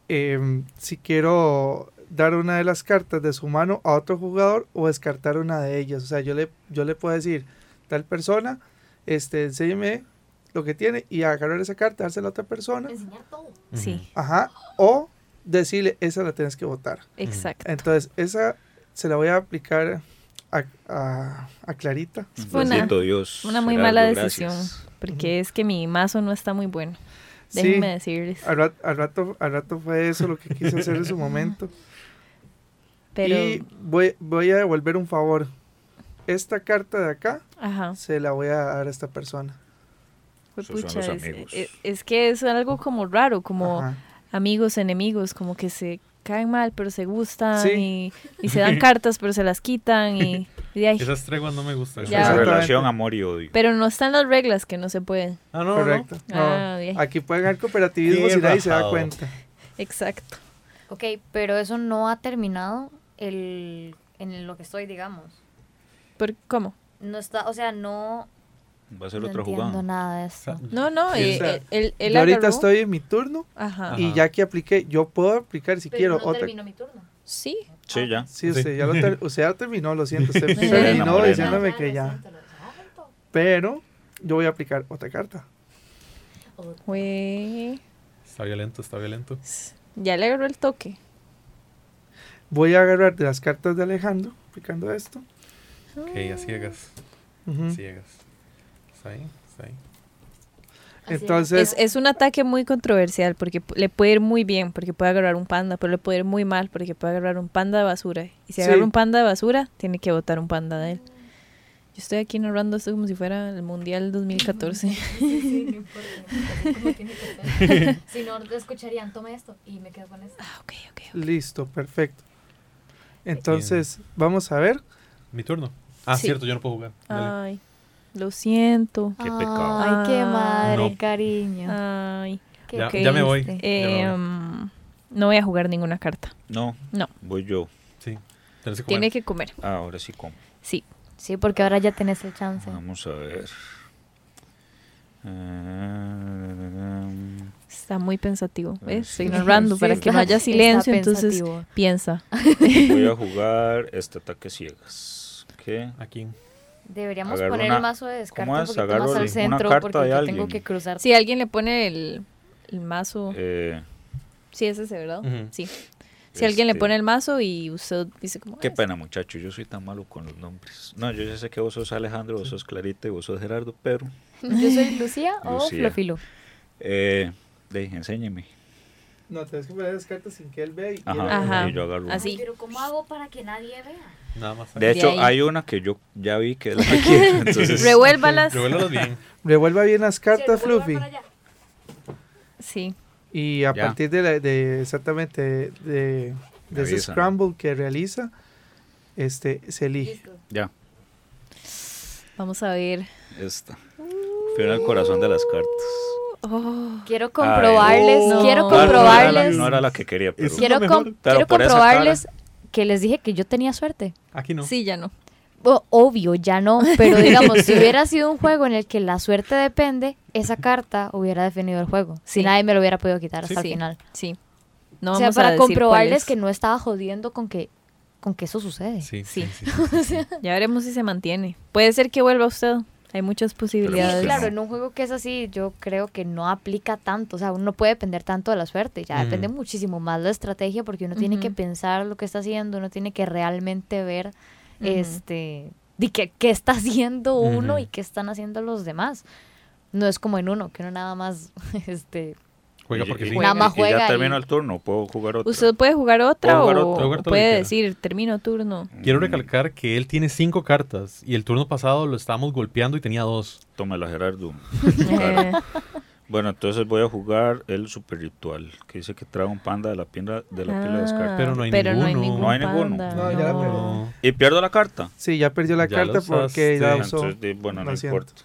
em, si quiero dar una de las cartas de su mano a otro jugador o descartar una de ellas. O sea, yo le, yo le puedo decir, tal persona, este, enséñeme lo que tiene y agarrar esa carta, dársela a otra persona. Sí, Ajá. O decirle, esa la tienes que votar. exacto. Entonces, esa se la voy a aplicar a, a- a Clarita. Fue una- Dios. Una muy Gerardo, mala gracias. decisión. Porque es que mi mazo no está muy bueno. Sí. Déjenme decirles. Al, rat- al rato, al rato fue eso lo que quise hacer en su momento. Pero, Y voy, voy a devolver un favor. Esta carta de acá ajá. se la voy a dar a esta persona. Pucha, los es, amigos. es- es que es algo como raro, como Ajá. amigos, enemigos, como que se caen mal, pero se gustan Sí. y, y se dan cartas, pero se las quitan y, y de ahí. Esas treguas no me gustan. Es Ya. una Exactamente. relación amor y odio. Pero no están las reglas que no se pueden. Ah, no, Correcto. No, Ah. Aquí pueden haber cooperativismo si nadie se da cuenta. Exacto. Ok, pero eso no ha terminado el, en lo que estoy, digamos. ¿Por, ¿Cómo? No está, o sea, no, Va a ser no otra jugada. nada de eso. No, no, Sí, eh, o sea, él, él- él Yo ahorita agarró- estoy en mi turno Ajá. Y ya que apliqué, yo puedo aplicar si quiero otra. mi turno. Sí. Sí, ya. Sí, usted ya, lo ter- usted ya terminó, lo siento. Usted Sí. terminó diciéndome que ya. Pero yo voy a aplicar otra carta. Güey. Está violento, está violento. Ya le agarró el toque. Voy a agarrar de las cartas de Alejandro, aplicando esto. Ok, a ciegas. Ciegas. Está ahí, está ahí. Entonces, Es, es un ataque muy controversial porque le puede ir muy bien porque puede agarrar un panda, pero le puede ir muy mal porque puede agarrar un panda de basura. Y si Sí. agarra un panda de basura, tiene que botar un panda de él. Yo estoy aquí narrando esto como si fuera el Mundial 2014. si no, escucharían, tome esto y me quedo con esto. Ah, ok, ok. listo, perfecto. Entonces, vamos a ver. Mi turno. Ah, Sí. cierto, yo no puedo jugar. Dale. Ay, lo siento. Qué pecado. Ay, qué madre, No. cariño. Ay. Qué Ya- ya me voy. triste. Ya me voy. mm, no voy a jugar ninguna carta. No, No. voy yo. Sí. Tenés que comer. Tiene que comer. Ah, ahora sí como. Sí. Sí, porque ahora ya tenés el chance. Vamos a ver. Eh, Está muy pensativo. ¿Ves? Sí. Estoy narrando para Sí, que no haya silencio, entonces piensa. voy a jugar este ataque ciegas. ¿Qué? Aquí. Deberíamos Agarro poner una- el mazo de descarte ¿cómo un es? poquito Agarro más al centro porque yo tengo que cruzar. Si alguien le pone el, el mazo. Eh, Sí, es ese, ¿verdad? Ujú. Sí. Si alguien le Este- pone el mazo y usted dice como... Qué "Ah, pena, muchacho. Yo soy tan malo con los nombres. No, yo ya sé que vos sos Alejandro, vos sos Clarita y vos sos Gerardo, pero. Yo soy Lucía o. Flofilo. Eh, de, enséñeme. No, tienes que poner las cartas sin que él vea. Y Ajá. él- Ajá. Y yo agarro. Así. Pero ¿cómo hago para que nadie vea? Nada más. De De hecho, ahí. hay una que yo ya vi que es la que quiero. Entonces, Revuélvalas. Bien. Revuelva bien las cartas, Sí, Fluffy. Sí. Y a Ya. partir de, la- de exactamente de, ese scramble que realiza, este se elige. Listo. ya, Vamos a ver. esta. Fui en el corazón de las cartas. Oh, Quiero comprobarles, no. quiero No, No, no era la- comprobarles, No era la que quería, pero. Quiero, com- quiero comprobarles que les dije que yo tenía suerte. Aquí no. Sí, ya no. O- obvio, ya no, pero digamos, si hubiera sido un juego en el que la suerte depende, esa carta hubiera definido el juego. Si Sí. nadie me lo hubiera podido quitar hasta Sí. el final. Sí. No o sea, a para decir comprobarles es. que no estaba jodiendo con que, con que eso sucede. Sí, Sí. sí, sí, sí, sí. Ya veremos si se mantiene. Puede ser que vuelva usted. Hay muchas Sí, posibilidades. claro, en un juego que es así, yo creo que no aplica tanto. O sea, uno no puede depender tanto de la suerte. Ya depende muchísimo más la estrategia porque uno tiene que pensar lo que está haciendo, uno tiene que realmente ver este de qué, qué está haciendo uno y qué están haciendo los demás. No es como en uno, que uno nada más este Juega porque y- sí. Nada más y ya juega termino y- el turno, puedo jugar otro. Usted puede jugar otra jugar o, otra. Que puede decir termino turno. Quiero recalcar que él tiene cinco cartas y el turno pasado lo estábamos golpeando y tenía dos. Tómela, Gerardo. Eh, Bueno, entonces voy a jugar el super ritual, que dice que trae un panda de la pila de la pila de descarte. Pero no hay pero no hay ninguno. No hay ninguno. panda, No, ya la no. perdí. Y pierdo la carta. Sí, ya perdió la Ya carta porque ya usaste. usó. Entonces, bueno, no siento. importa.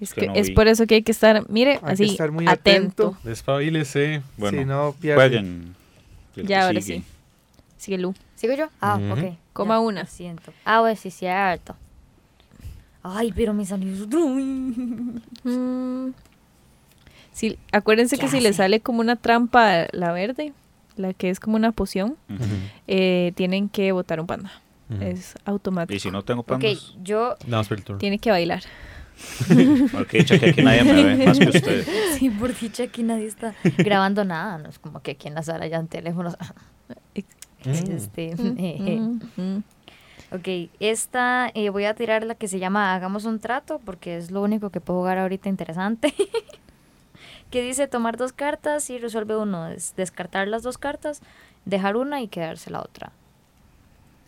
Es, que que no es vi. por eso que hay que estar, mire, Hay que así, estar muy atento. atento. Despabilese. Bueno, si no, que Ya, ahora sigue. sí. Sigue Lu. ¿Sigo yo? Ah, Ujú. ok. Coma Ya, una. siento. Ah, bueno, sí, cierto. Ay, pero me salió. Mm. Sí, acuérdense ¿Qué que si le sale como una trampa la verde, la que es como una poción, eh, tienen que botar un panda. Es automático. Y si no tengo Ok, pandas, yo por el turno. Tiene que bailar. ok, dicha que aquí nadie me ve, más que ustedes. Sí, por dicha aquí nadie está grabando nada, no es como que aquí en la sala ya en teléfonos. Mm. Este, Mm, mm. ok, esta eh, voy a tirar la que se llama Hagamos un trato porque es lo único que puedo jugar ahorita interesante. que dice tomar dos cartas y resuelve uno, es descartar las dos cartas, dejar una y quedarse la otra.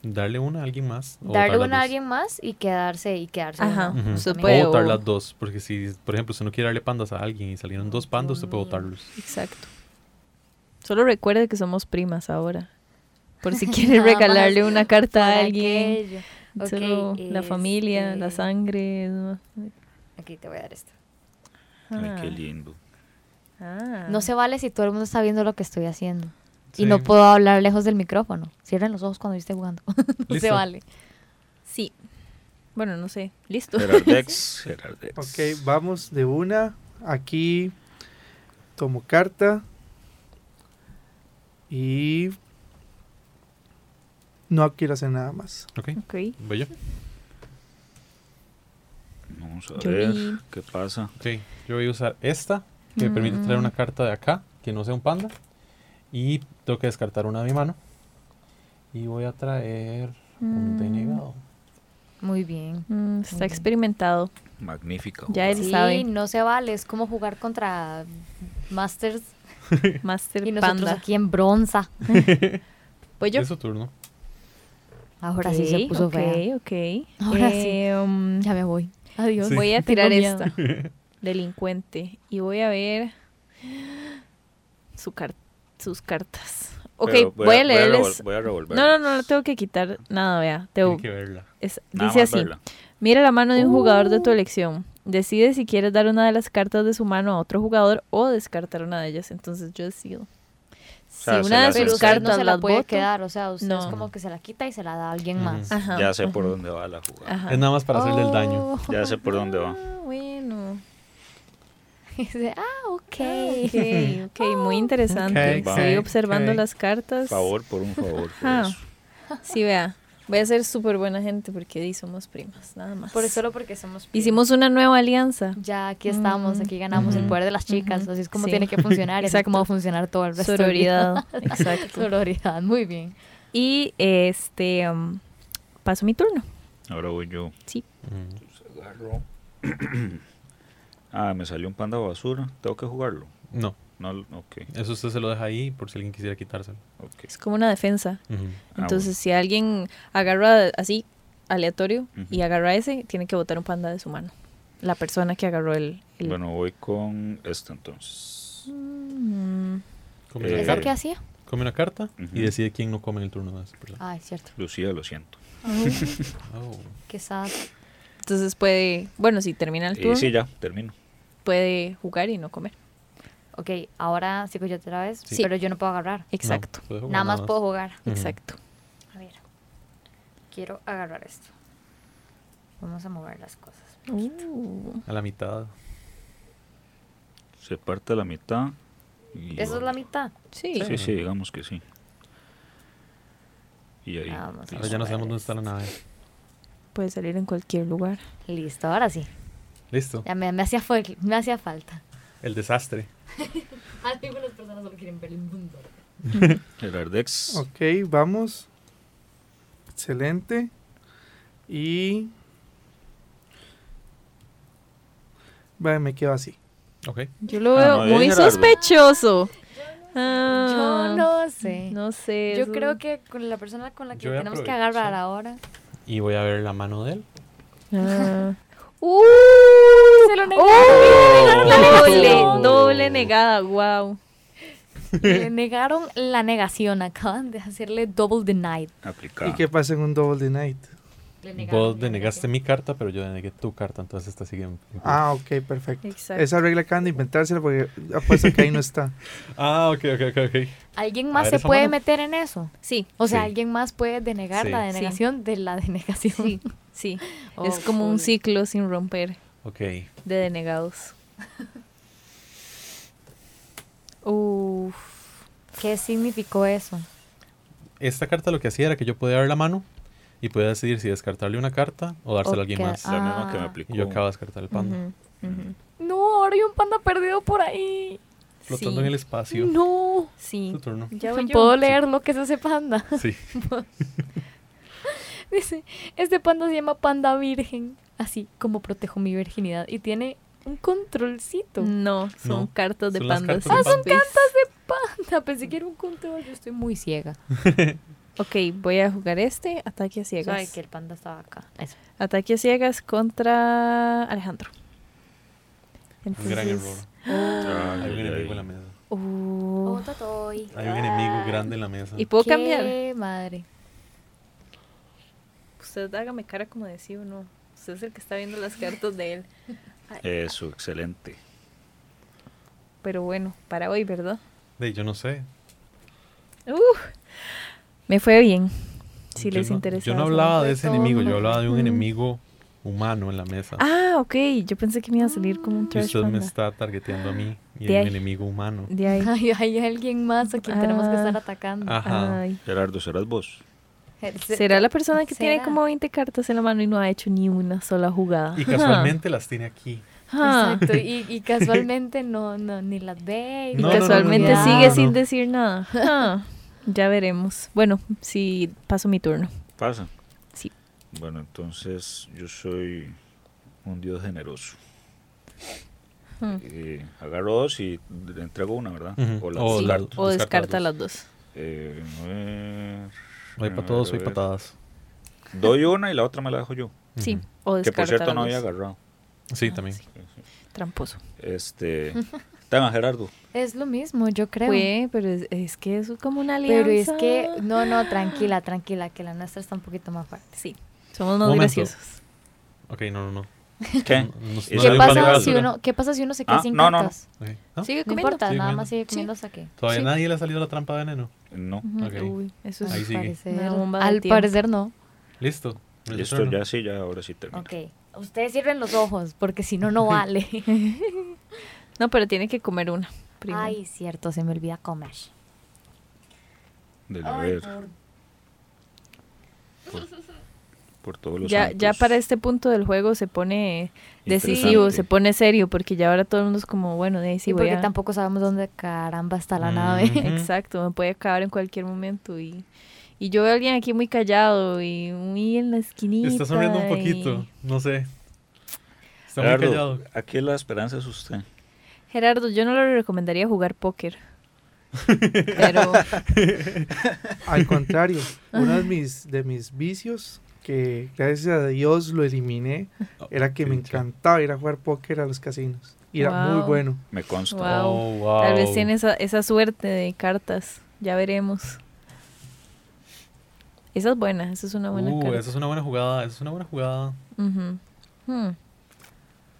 Darle una a alguien más. o Darle una a alguien más y quedarse y quedarse Ajá. Usted puede- O botar o- las dos, porque si, por ejemplo, usted no quiere darle pandas a alguien y salieron dos pandas, usted puede botarlos. Exacto. Solo recuerde que somos primas ahora. Por si quiere regalarle una carta a alguien. aquello. Ok, Solo la familia, la este, sangre. ¿no? Aquí te voy a dar esto. Ay, qué Ah. lindo. Ah. No se vale si todo el mundo está viendo lo que estoy haciendo. Sí. Y no puedo hablar lejos del micrófono. Cierren los ojos cuando yo esté jugando. no se vale. Sí. Bueno, no sé. Listo. Gerardex, Gerardex. Ok, vamos de una. Aquí tomo carta. Y no quiero hacer nada más. Ok, Ok. voy yo. Vamos a Yo ver vi- qué pasa. Ok, yo voy a usar esta, que me permite traer una carta de acá, que no sea un panda. Y tengo que descartar una de mi mano. Y voy a traer un Mm. denegado. Muy bien. Mm, está experimentado. Magnífica. Ya él Sí, sabe. no se vale. Es como jugar contra Masters Master y nosotros Panda. aquí en bronza. Voy yo. Es su turno. Ahora sí se puso ok, fea. ok. Ahora sí. Um, Ya me voy. Adiós. Sí. Voy a tirar esta. Delincuente. Y voy a ver su car- sus cartas. Ok, Pero voy, a, leerles. Voy a revolver. no, no, no, no tengo que quitar nada, vea. Tengo- Tiene que verla. es- dice así. verla. Mira la mano de un jugador de tu elección. Decide si quieres dar una de las cartas de su mano a otro jugador o descartar una de ellas. Entonces yo decido. Si sea, una de sus cartas no se la las puede voto- quedar. O sea, usted No. es como que se la quita y se la da a alguien más. Ajá, Ya sé por ajá, dónde va la jugada. ajá. Es nada más para hacerle el daño. Oh. Ya sé por dónde va. Ah, bueno. Dice, ah, ok. Ok, ok, muy interesante. Estoy observando las cartas. Favor por un favor. por eso. Sí, vea. Voy a ser súper buena gente porque somos primas, nada más. Por solo porque somos primos. Hicimos una nueva alianza. Ya aquí estamos, Mm. aquí ganamos el poder de las chicas. Así es como Sí. tiene que funcionar. Así es Exacto. como va a funcionar todo el resto. Sororidad. Exacto. Sororidad, muy bien. Y este um, paso mi turno. Ahora voy yo. Sí. Mm. Agarro. ah, me salió un panda basura. Tengo que jugarlo. No, No, ok. eso usted se lo deja ahí por si alguien quisiera quitárselo. ok. Es como una defensa. Ah, Entonces, si alguien agarra así, aleatorio, y agarra ese, tiene que botar un panda de su mano. La persona que agarró el... el- Bueno, voy con este entonces. Mm, Come, Eh, una ¿Esa carta, qué hacía? come una carta y decide quién no come en el turno de esa persona. Ay, cierto. Lucía, lo siento. Oh. Qué sad. Entonces puede, bueno, si termina el turno, Y sí, ya, termino. puede jugar y no comer. Ok, ahora sigo yo otra vez. Sí. Pero yo no puedo agarrar. Exacto, No, puede jugar Nada más puedo jugar. Exacto. A ver. Quiero agarrar esto. Vamos a mover las cosas. Uh, A la mitad. Se parte a la mitad. Y Eso es la mitad. sí. Sí, sí, digamos que sí. Y ahí. Ahora ya no sabemos dónde está la nave. puede salir en cualquier lugar. Listo, ahora sí. Listo. Ya me, me hacía, fue- me hacía falta. El desastre. Algunas personas solo quieren ver el mundo. El Ardex. Ok, vamos. Excelente. Y... Vale, me quedo así. Ok. Yo lo Ah, veo no, muy sospechoso. Ah, Yo no sé. No sé. Yo eso- creo que con la persona con la que Yo voy a tenemos que agarrar ahora. Y voy a ver la mano de él. Ah. ¡Uh! Se lo ¡Oh! Doble, negaron. doble negada, wow. Le negaron la negación. Acaban de hacerle double denied. Aplicada. ¿Y qué pasa en un Double negaron Vos denegaste mi carta, pero yo denegué tu carta, entonces esta sigue en. Ah, ok, perfecto. Exacto. Esa regla acaban de inventársela porque apuesto que ahí no está. Ah, ok, ok, ok, ok. ¿Alguien más ver se puede mano. meter en eso? Sí, O sea, Sí. alguien más puede denegar Sí. la Sí. denegación de la denegación. sí, sí. Oh, es como un ciclo sin romper Ok. de denegados. Uf. ¿Qué significó eso? Esta carta lo que hacía era que yo podía dar la mano y podía decidir si descartarle una carta o dársela a alguien más. La misma que me Ah. aplicó. Y yo acabo de descartar el panda. No, ahora hay un panda perdido por ahí. Flotando Sí. en el espacio. No. Sí. Tu turno. Ya voy yo. ¿Puedo leer lo que es ese panda? Sí. Dice, este panda se llama panda virgen. Así como protejo mi virginidad. Y tiene un controlcito. No, son No, cartas de son las pandas. cartas de Ah, son. Panda, pensé que era un control. Yo estoy muy ciega. Ok, voy a jugar este, ataque a Sabe ciegas. que el panda estaba acá. Eso. Ataque a ciegas contra Alejandro. Un gran error. Ay, Hay un ay, enemigo en ay. la mesa. Uh. Hay un enemigo grande en la mesa. ¿Y puedo Qué cambiar? madre. Usted hágame cara como de sí o no. Usted es el que está viendo las cartas de él. Eso, excelente. Pero bueno, para hoy, ¿verdad? De, yo no sé. Uh, me fue bien. Si Yo les no- interesa. Yo no hablaba de ese enemigo, yo hablaba de un enemigo humano en la mesa. Ah, ok. Yo pensé que me iba a salir como un y trash usted me panda. está targeteando a mí y De ahí. un enemigo humano. De ahí. Ay, hay alguien más a quien tenemos que Ah. estar atacando. Ajá. Ay. Gerardo, ¿serás vos? ¿Será la persona que tiene como 20 cartas en la mano y no ha hecho ni una sola jugada? Y casualmente las tiene aquí. Exacto, y, y casualmente no, no, ni las ve. Y No, no, no, casualmente no, no, sigue no, sin decir nada. Ya veremos. Bueno, si paso mi turno. Pasa. Sí. Bueno, entonces yo soy un dios generoso. Hmm. Eh, agarro dos y le entrego una, ¿verdad? O las descarto. O Descarta las dos. Eh, a ver, Hay a para todos, ver, hay a ver. patadas. Doy una y la otra me la dejo yo. Sí, o Que por cierto no había agarrado. Sí, Ah, también. sí. Tramposo. Este. Tema, Gerardo. Es lo mismo, yo creo. Fue, pero es, es que eso es como una alianza. Pero es que, no, no, tranquila, tranquila, que la nuestra está un poquito más fuerte. Sí, somos más graciosos. Ok, no, no, no. ¿Qué? No- no- ¿Qué no ¿Qué le pasa, si uno, ¿Qué pasa si uno se queda Ah, sin no, no, no. cartas? Sigue No comiendo. importa, Sigue nada comiendo. más sigue comiendo hasta que. Todavía Sí. nadie le ha salido la trampa de veneno. No. Uy, eso es Ahí Al sigue. parecer, Una bomba de al tiempo. parecer no. Listo. Listo, ya sí, ya ahora sí termino. Ok. Ustedes cierren los ojos, porque si no, no vale. No, pero tiene que comer una. primero. Ay, cierto, se me olvida comer. Del haber. Por, por todos los ya, ya para este punto del juego se pone decisivo, se pone serio, porque ya ahora todo el mundo es como, bueno, de ahí sí Sí, voy porque a... tampoco sabemos dónde caramba está la nave. Exacto, me puede acabar en cualquier momento y... Y yo veo a alguien aquí muy callado y muy en la esquinita. Está sonriendo un poquito. No sé. Está muy Gerardo, callado. aquí la esperanza es usted. Gerardo, yo no le recomendaría jugar póker. Pero Al contrario, uno de mis, de mis vicios, que gracias a Dios lo eliminé, era que me encantaba ir a jugar póker a los casinos. Y era muy bueno. Me consta. Wow. Oh, wow. tal vez tiene esa, esa suerte de cartas. Ya veremos. Esa es buena, esa es una buena Uh, carta. esa es una buena jugada. Esa es una buena jugada. Hmm,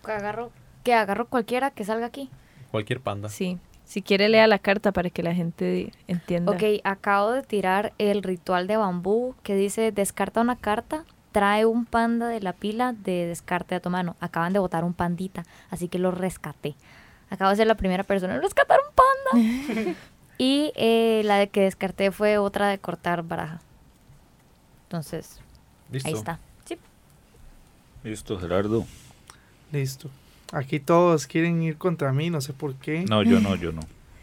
Que agarro, que agarro cualquiera que salga aquí. Cualquier panda. Sí. Si quiere, lea la carta para que la gente entienda. Ok, acabo de tirar el ritual de bambú que dice descarta una carta, trae un panda de la pila de descarte a tu mano. Acaban de botar un pandita, así que lo rescaté. Acabo de ser la primera persona en rescatar un panda. y eh, la de que descarté fue otra de cortar baraja. Entonces, Listo. ahí está. Sí. Listo, Gerardo. Listo. Aquí todos quieren ir contra mí, no sé por qué. No, yo no, yo no.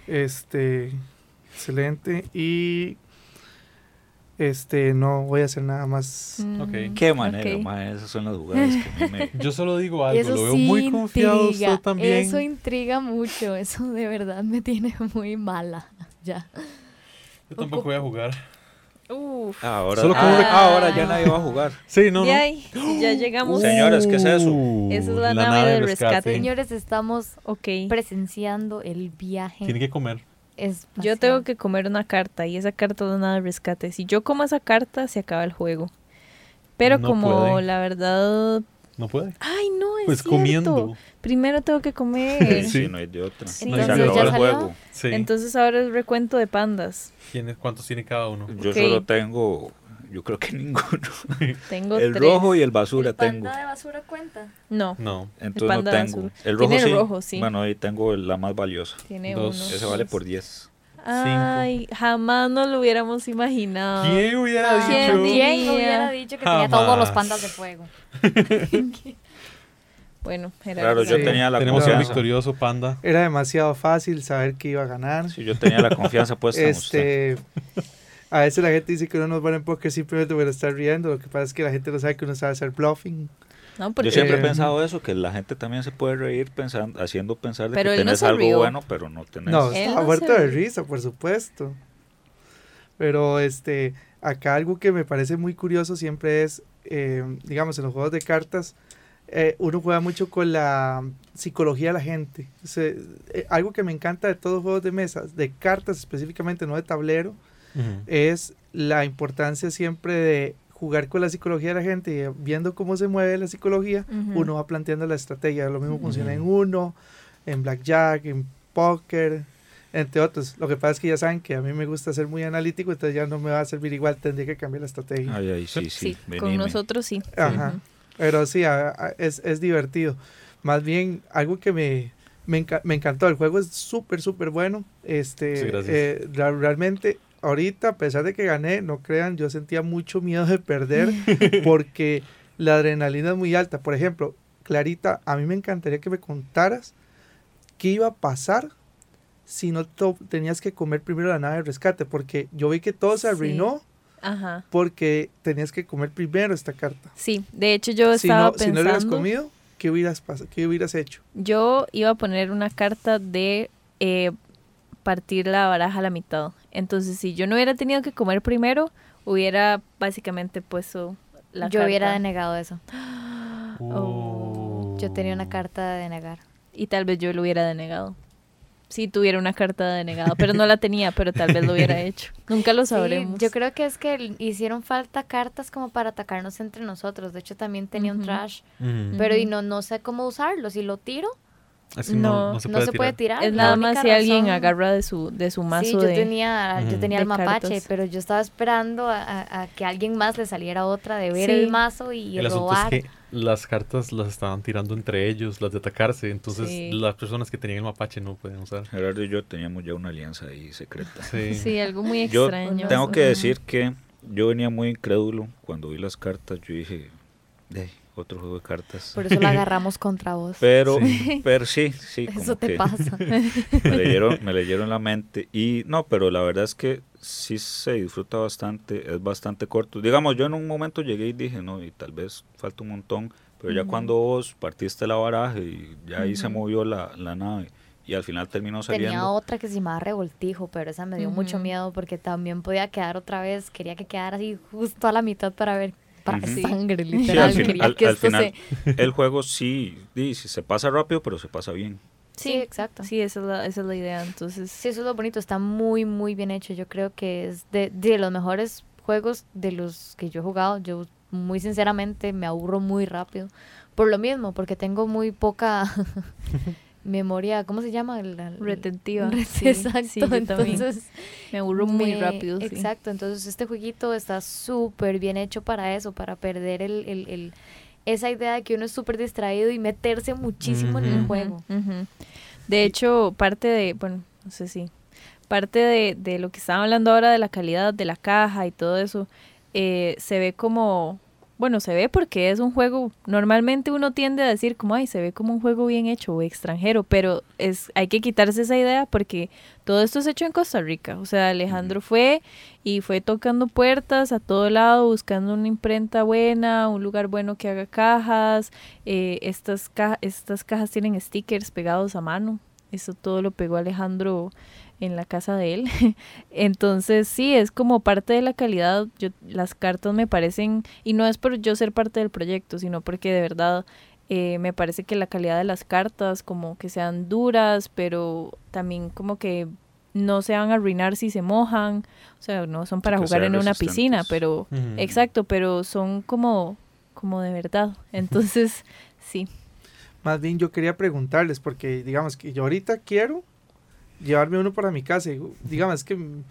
Este, excelente. Y este, no voy a hacer nada más. Mm, Ok. Qué manera, mae, esas son las jugadas que me... Yo solo digo algo. Eso lo veo sí muy confiado intriga, usted también. Eso intriga mucho. Eso de verdad me tiene muy mala. Ya. Yo tampoco voy a jugar. Uf. Ah, ahora, Solo ah, como- ah, ahora ya nadie va a jugar. Sí, no, no. si ya llegamos. Señores, ¿qué es eso? Uh, Esa es la nave del rescate. Señores, estamos Ok. presenciando el viaje. Tiene que comer. espacial. Yo tengo que comer una carta y esa carta no nada de rescate. Si yo como esa carta, se acaba el juego. Pero No como puede. la verdad... No puede. Ay, no, es Pues cierto. comiendo. Primero tengo que comer. Sí. Sí, no hay de otra. Sí. Se Entonces, acabó ¿ya el salió? juego. Sí. Entonces ahora es recuento de pandas. ¿Quién es- ¿Cuántos tiene cada uno? Yo Ok. solo tengo, yo creo que ninguno. Tengo el tres. rojo y el basura ¿El tengo. panda de basura cuenta? No, No. Entonces panda no de tengo. basura. El rojo Tiene sí. el rojo, sí. Bueno, ahí tengo la más valiosa. tiene Dos. uno. Ese vale por 10. Ay, jamás nos lo hubiéramos imaginado. ¿Quién hubiera ¿Quién dicho? ¿Quién hubiera dicho que tenía todos los Jamás. pandas de fuego? Bueno, Claro, Gerardo. yo Sí. tenía la Tenemos un confianza. victorioso panda. Era demasiado fácil saber que iba a ganar. Sí, yo tenía la confianza puesta en usted. Este, a veces la gente dice que uno no es bueno en póker simplemente por estar riendo. Lo que pasa es que la gente no sabe que uno sabe hacer bluffing. No, porque Yo siempre he Eh, pensado eso, que la gente también se puede reír pensando, haciendo pensar de Pero que no tenés algo rió. bueno, pero no tenés. No, no muerto de risa, por supuesto. Pero este, acá algo que me parece muy curioso siempre es, eh, digamos, en los juegos de cartas, eh, uno juega mucho con la psicología de la gente. Eh, algo que me encanta de todos los juegos de mesa, de cartas específicamente, no de tablero, es la importancia siempre de jugar con la psicología de la gente y viendo cómo se mueve la psicología, uno va planteando la estrategia. Lo mismo funciona en uno, en blackjack, en póker, entre otros. Lo que pasa es que ya saben que a mí me gusta ser muy analítico, entonces ya no me va a servir igual, tendría que cambiar la estrategia. Ay, ay, sí, sí. Sí, con nosotros sí. Ajá. Pero sí, a- a- es, es divertido. Más bien, algo que me, me, enca- me encantó, el juego es súper, súper bueno. Este, Sí, gracias. eh, realmente, ahorita, a pesar de que gané, no crean, yo sentía mucho miedo de perder porque la adrenalina es muy alta. Por ejemplo, Clarita, a mí me encantaría que me contaras qué iba a pasar si no tenías que comer primero la nave de rescate, porque yo vi que todo se Sí. arruinó Ajá. porque tenías que comer primero esta carta. Sí, de hecho yo Si estaba no, si no pensando... lo hubieras comido, ¿qué hubieras, qué hubieras hecho? Yo iba a poner una carta de eh, partir la baraja a la mitad. Entonces, si yo no hubiera tenido que comer primero, hubiera básicamente puesto la Yo hubiera denegado eso. Oh. Yo tenía una carta de denegar. Y tal vez yo lo hubiera denegado. Si tuviera una carta de denegado, pero no la tenía, pero tal vez lo hubiera hecho. Nunca lo Sí, sabremos. yo creo que es que hicieron falta cartas como para atacarnos entre nosotros. De hecho, también tenía un trash. Pero y no, no sé cómo usarlo. Si lo tiro, Así No, no, se no puede se puede tirar. tirar. es La nada más si alguien razón- agarra de su, de su mazo Sí, yo de... tenía, yo tenía el mapache, cartas. pero yo estaba esperando a, a- a que alguien más le saliera otra de ver Sí. el mazo y El asunto robar. es que las cartas las estaban tirando entre ellos, las de atacarse, entonces Sí. las personas que tenían el mapache no podían usar. Gerardo y yo teníamos ya una alianza ahí secreta. Sí. Sí, algo muy Yo extraño. tengo que decir que yo venía muy incrédulo cuando vi las cartas. Yo dije, "Ey, otro juego de cartas. Por eso la agarramos contra vos. Pero, Sí. pero sí, sí, como Eso te que pasa. me leyeron, me leyeron la mente. Y no, pero la verdad es que sí se disfruta bastante, es bastante corto. Digamos, yo en un momento llegué y dije, no, y tal vez falta un montón, pero ya Ujú. cuando vos partiste la baraja y ya ahí se Ujú. movió la, la nave y al final terminó Tenía saliendo. otra que se llamaba revoltijo, pero esa me dio mucho Ujú. miedo porque también podía quedar otra vez. Quería que quedara así justo a la mitad para ver para sangre, Sí, literal. al, fin- al- que al final se... el juego sí, sí, sí, se pasa rápido, pero se pasa bien. Sí, exacto. Sí, esa es la, esa es la idea. Entonces, Sí, eso es lo bonito, está muy, muy bien hecho. Yo creo que es de, de los mejores juegos de los que yo he jugado. Yo, muy sinceramente, me aburro muy rápido. Por lo mismo, porque tengo muy poca memoria, ¿cómo se llama? El- retentiva. Re- Sí, Exacto, sí, entonces me aburro muy me- rápido. sí. Exacto, entonces este jueguito está súper bien hecho para eso, para perder el, el- el- esa idea de que uno es súper distraído y meterse muchísimo en el juego. De hecho, parte de, bueno, no sé si, parte de, de lo que estaban hablando ahora de la calidad de la caja y todo eso, eh, se ve como, bueno, se ve porque es un juego, normalmente uno tiende a decir como, ay, se ve como un juego bien hecho o extranjero, pero es, hay que quitarse esa idea porque todo esto es hecho en Costa Rica, o sea, Alejandro fue y fue tocando puertas a todo lado, buscando una imprenta buena, un lugar bueno que haga cajas, eh, estas, ca- estas cajas tienen stickers pegados a mano. Eso todo lo pegó Alejandro en la casa de él. Entonces, sí, es como parte de la calidad. Yo, las cartas me parecen, y no es por yo ser parte del proyecto, sino porque de verdad eh, me parece que la calidad de las cartas, como que sean duras, pero también como que no se van a arruinar si se mojan. O sea, no son para que jugar en una piscina, pero. Exacto, pero son como, como de verdad. Entonces, sí. Más bien yo quería preguntarles, porque digamos que yo ahorita quiero llevarme uno para mi casa. y, digamos que mm,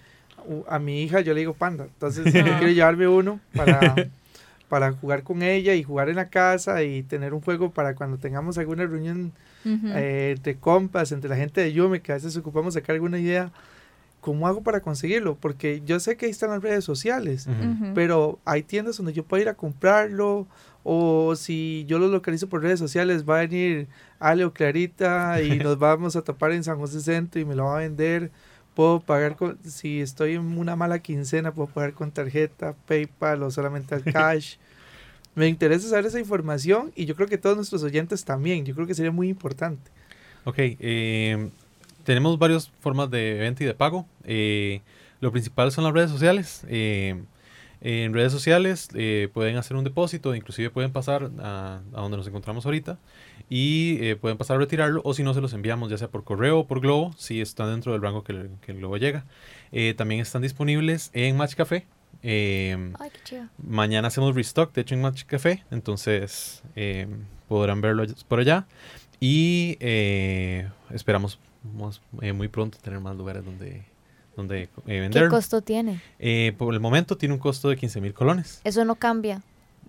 a mi hija yo le digo panda. Entonces yo Ah. quiero llevarme uno para, para jugar con ella y jugar en la casa y tener un juego para cuando tengamos alguna reunión eh, de compas entre la gente de Yume, que a veces ocupamos sacar alguna idea. ¿Cómo hago para conseguirlo? Porque yo sé que ahí están las redes sociales. Pero hay tiendas donde yo puedo ir a comprarlo o si yo lo localizo por redes sociales va a venir Ale o Clarita y nos vamos a topar en San José Centro y me lo va a vender. Puedo pagar con si estoy en una mala quincena puedo pagar con tarjeta PayPal o solamente al cash. Me interesa saber esa información y yo creo que todos nuestros oyentes también. Yo creo que sería muy importante. Ok, eh, tenemos varias formas de venta y de pago. Eh, lo principal son las redes sociales. Eh, en redes sociales pueden hacer un depósito, inclusive pueden pasar a, a donde nos encontramos ahorita y eh, pueden pasar a retirarlo o si no se los enviamos ya sea por correo o por globo si están dentro del rango que, el- que el globo llega. Eh, también están disponibles en Match Café. Eh, Ay, qué chido. Mañana hacemos restock, de hecho, en Match Café. Entonces eh, podrán verlo all- por allá. Y eh, esperamos mos- eh, muy pronto tener más lugares donde, donde eh, ¿Qué vender. costo tiene? Por el momento tiene un costo de 15 mil colones. Eso no cambia.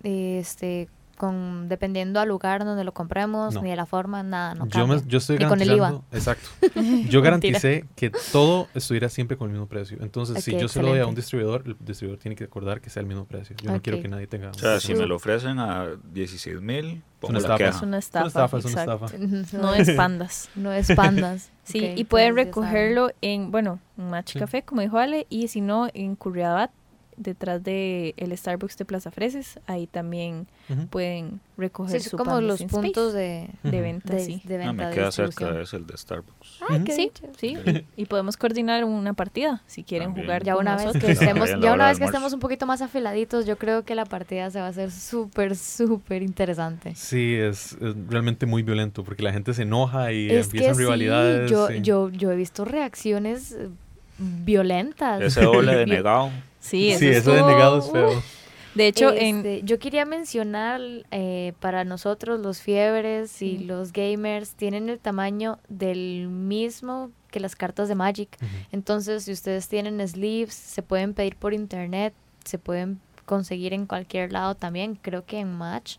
Este, con dependiendo al lugar donde lo compremos, No. ni de la forma, nada, no yo, me- yo estoy Ni con el IVA. garantizando. Exacto. Yo garanticé que todo estuviera siempre con el mismo precio. Entonces, si yo se lo doy a un distribuidor, el distribuidor tiene que acordar que sea el mismo precio. Yo no quiero que nadie tenga. O sea, si me lo ofrecen a 16 mil, una estafa. Es una estafa. estafa, es una estafa. No es pandas. No es pandas. Sí, y pueden recogerlo en, bueno, en Match Sí. Café, como dijo Ale, y si no, en Curriabat. Detrás de el Starbucks de Plaza Freses. Ahí también Ujú. pueden recoger Sí, su son como los puntos Space de, venta, de, sí. de No, venta me de queda cerca de ese, el de Starbucks. Ay, qué Sí, sí. Y podemos coordinar una partida si quieren También. jugar Ya con una vez nosotros. que Ya estemos, ya una vez que estemos un poquito más afiladitos, yo creo que la partida se va a hacer súper, súper interesante. Sí, es, es realmente muy violento porque la gente se enoja y Es que empiezan sí, rivalidades. yo, sí. yo, yo he visto reacciones eh, violentas. Ese doble de negado. Sí, sí, eso de negado es feo. De hecho, en, Este, yo quería mencionar eh, para nosotros los fiebres y Sí. los gamers tienen el tamaño del mismo que las cartas de Magic. Entonces, si ustedes tienen sleeves, se pueden pedir por internet, se pueden conseguir en cualquier lado también, creo que en Match,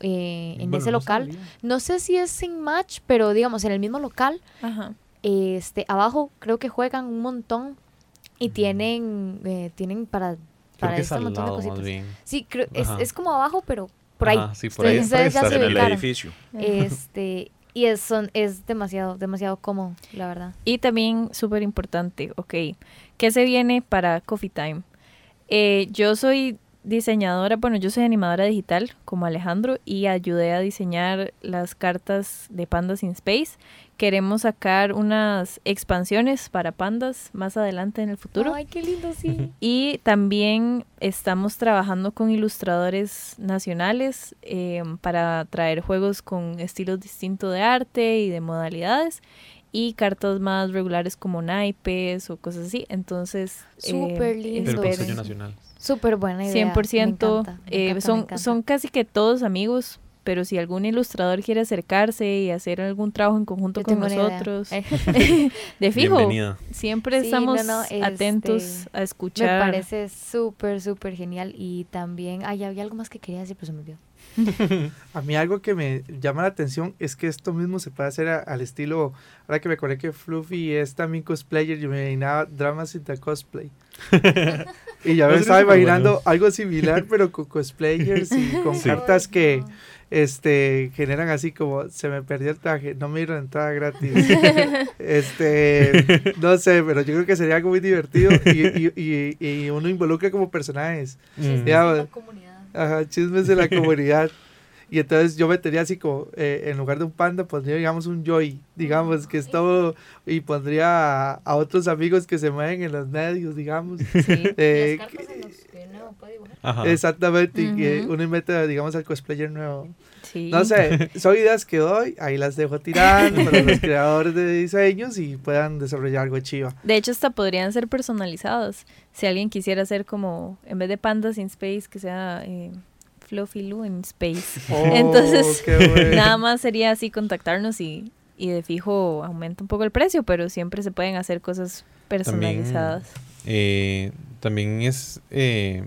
eh, en Bueno, ese no local. sabía. No sé si es en Match, pero digamos en el mismo local, ajá. este, abajo creo que juegan un montón y tienen, eh, tienen para, Creo para que es este al montón de cositas. bien. Sí, creo, es, Ajá. es como abajo, pero por Ajá, ahí. sí, por ahí, Ustedes- por ahí ustedes ya está. se En el edificio. Este, y es, son, es demasiado, demasiado cómodo, la verdad. Y también, súper importante, ok, ¿qué se viene para Coffee Time? Eh, yo soy diseñadora, bueno, yo soy animadora digital como Alejandro y ayudé a diseñar las cartas de Pandas in Space. Queremos sacar unas expansiones para pandas más adelante en el futuro. Ay, qué lindo, sí. Y también estamos trabajando con ilustradores nacionales eh, para traer juegos con estilos distintos de arte y de modalidades y cartas más regulares como naipes o cosas así. Entonces, eh, Súper lindo. Pero con esperen. sello nacional. Súper buena idea. 100%. Me encanta, me eh, encanta, me son, son casi que todos amigos, pero si algún ilustrador quiere acercarse y hacer algún trabajo en conjunto Yo con nosotros, Eh, de fijo, Bienvenida. siempre Sí, estamos no, no, atentos este, a Me escuchar. parece súper, súper genial. Y también, ay, había algo más que quería decir, pero se me olvidó. A mí algo que me llama la atención es que esto mismo se puede hacer a- al estilo, ahora que me acordé que Fluffy es también cosplayer, yo me imaginaba dramas in the cosplay. y ya me estaba imaginando bueno. algo similar, pero con cosplayers y con Sí. cartas que este generan así como se me perdió el traje, no me dieron entrada gratis. este, no sé, pero yo creo que sería algo muy divertido y, y, y, y uno involucra como personajes. Mm. Ya, comunidad. Ajá, chismes de la comunidad. Y entonces yo metería así como, eh, en lugar de un panda, pondría, digamos, un Joy, digamos, que es todo, y pondría a, a otros amigos que se mueven en los medios, digamos. Eh, Ajá. exactamente, y que uno mete, digamos, al cosplayer nuevo. Sí. No sé, son ideas que doy, ahí las dejo tirando para los creadores de diseños y puedan desarrollar algo chiva. De hecho, hasta podrían ser personalizados. Si alguien quisiera hacer como, en vez de pandas in space, que sea eh, Fluffy Lou in space. Oh, Entonces, bueno. Nada más sería así contactarnos y, y de fijo aumenta un poco el precio, pero siempre se pueden hacer cosas personalizadas. Eh, también es eh,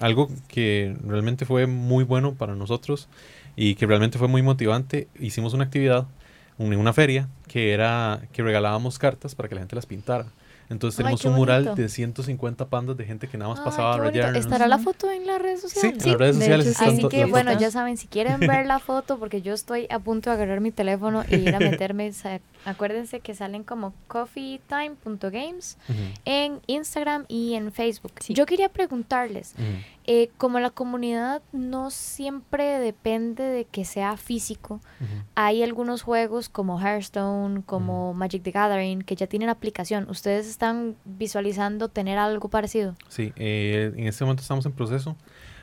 algo que realmente fue muy bueno para nosotros y que realmente fue muy motivante. Hicimos una actividad en una feria que era que regalábamos cartas para que la gente las pintara. Entonces Ay, tenemos qué un mural bonito. de 150 pandas de gente que nada más Ay, pasaba a rayarnos. ¿Estará la foto en las redes Sí, sociales? en las redes de sociales hecho, están Así que bueno, fotos. ya saben, si quieren ver la foto, porque yo estoy a punto de agarrar mi teléfono y ir a meterme, acuérdense que salen como coffeetime.games Ujú, en Instagram y en Facebook. Sí. Yo quería preguntarles, ujú. Eh, como la comunidad no siempre depende de que sea físico, hay algunos juegos como Hearthstone, como Magic the Gathering, que ya tienen aplicación. ¿Ustedes están visualizando tener algo parecido? Sí, eh, en este momento estamos en proceso.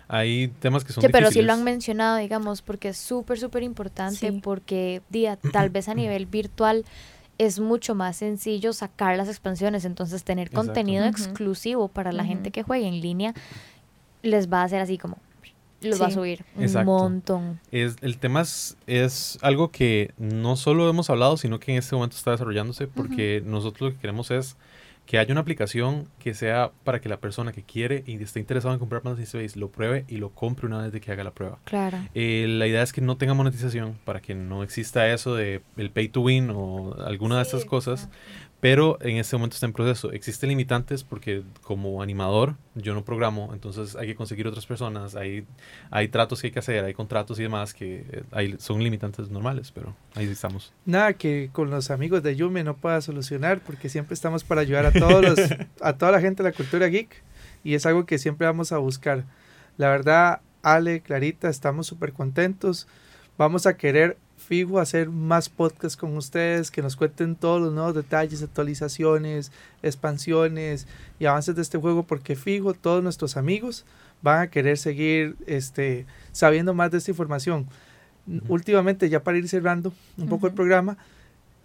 Hay temas que son Sí, pero sí lo han mencionado, digamos, porque es súper, súper importante, Sí. porque día, tal vez a nivel virtual es mucho más sencillo sacar las expansiones, entonces tener Exacto. contenido exclusivo para la gente que juegue en línea les va a hacer así como, los va a subir un montón. Es, el tema es, es algo que no solo hemos hablado, sino que en este momento está desarrollándose porque nosotros lo que queremos es que haya una aplicación que sea para que la persona que quiere y esté interesado en comprar Pandas Space lo pruebe y lo compre una vez de que haga la prueba. Claro. Eh, la idea es que no tenga monetización para que no exista eso de el pay to win o alguna de estas cosas, pero en este momento está en proceso. Existen limitantes porque como animador yo no programo, entonces hay que conseguir otras personas, hay, hay tratos que hay que hacer, hay contratos y demás que eh, hay, son limitantes normales, pero ahí estamos. Nada que con los amigos de Yume no pueda solucionar, porque siempre estamos para ayudar a todos los, a toda la gente de la cultura geek. y es algo que siempre vamos a buscar. La verdad, Ale, Clarita, estamos súper contentos. Vamos a querer fijo hacer más podcasts con ustedes, que nos cuenten todos los nuevos detalles, actualizaciones, expansiones y avances de este juego, porque fijo todos nuestros amigos van a querer seguir este, sabiendo más de esta información. Últimamente, ya para ir cerrando un poco el programa,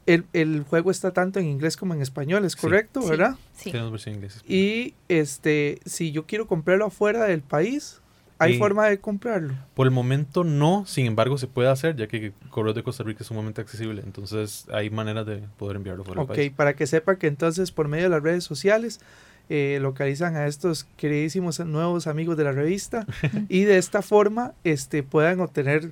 el, el, juego está tanto en inglés como en español, ¿es correcto, verdad? Sí. Tenemos versión inglés. Y este, si yo quiero comprarlo afuera del país, ¿hay forma de comprarlo? Por el momento no, sin embargo se puede hacer, ya que Correos de Costa Rica es sumamente accesible. Entonces hay maneras de poder enviarlo fuera Ok, del país. para que sepa que entonces por medio de las redes sociales eh, localizan a estos queridísimos nuevos amigos de la revista y de esta forma este, puedan obtener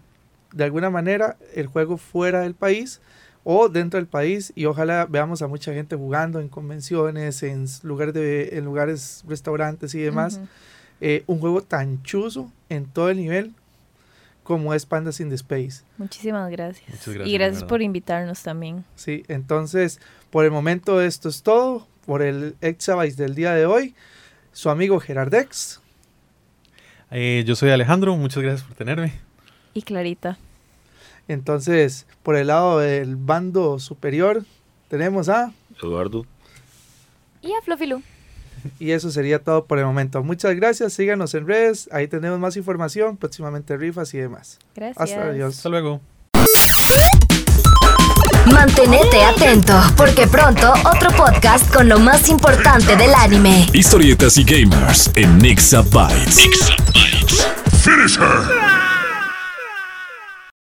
de alguna manera el juego fuera del país o dentro del país y ojalá veamos a mucha gente jugando en convenciones, en lugares de, en lugares, restaurantes y demás. Eh, un juego tan chuzo en todo el nivel como es Pandas in the Space. Muchísimas gracias. Muchas gracias, Y gracias por invitarnos también. Sí, entonces, por el momento esto es todo. Por el Exabytes del día de hoy, su amigo Gerardex. Eh, yo soy Alejandro, muchas gracias por tenerme. Y Clarita. Entonces, por el lado del bando superior, tenemos a... Eduardo. Y a Fluffy Lu. Y eso sería todo por el momento. Muchas gracias, síganos en redes, ahí tenemos más información, próximamente rifas y demás. Gracias. Hasta adiós. Hasta luego. Mantenete atento, porque pronto otro podcast con lo más importante del anime. Historietas y gamers en Nixa Bytes. Finish her!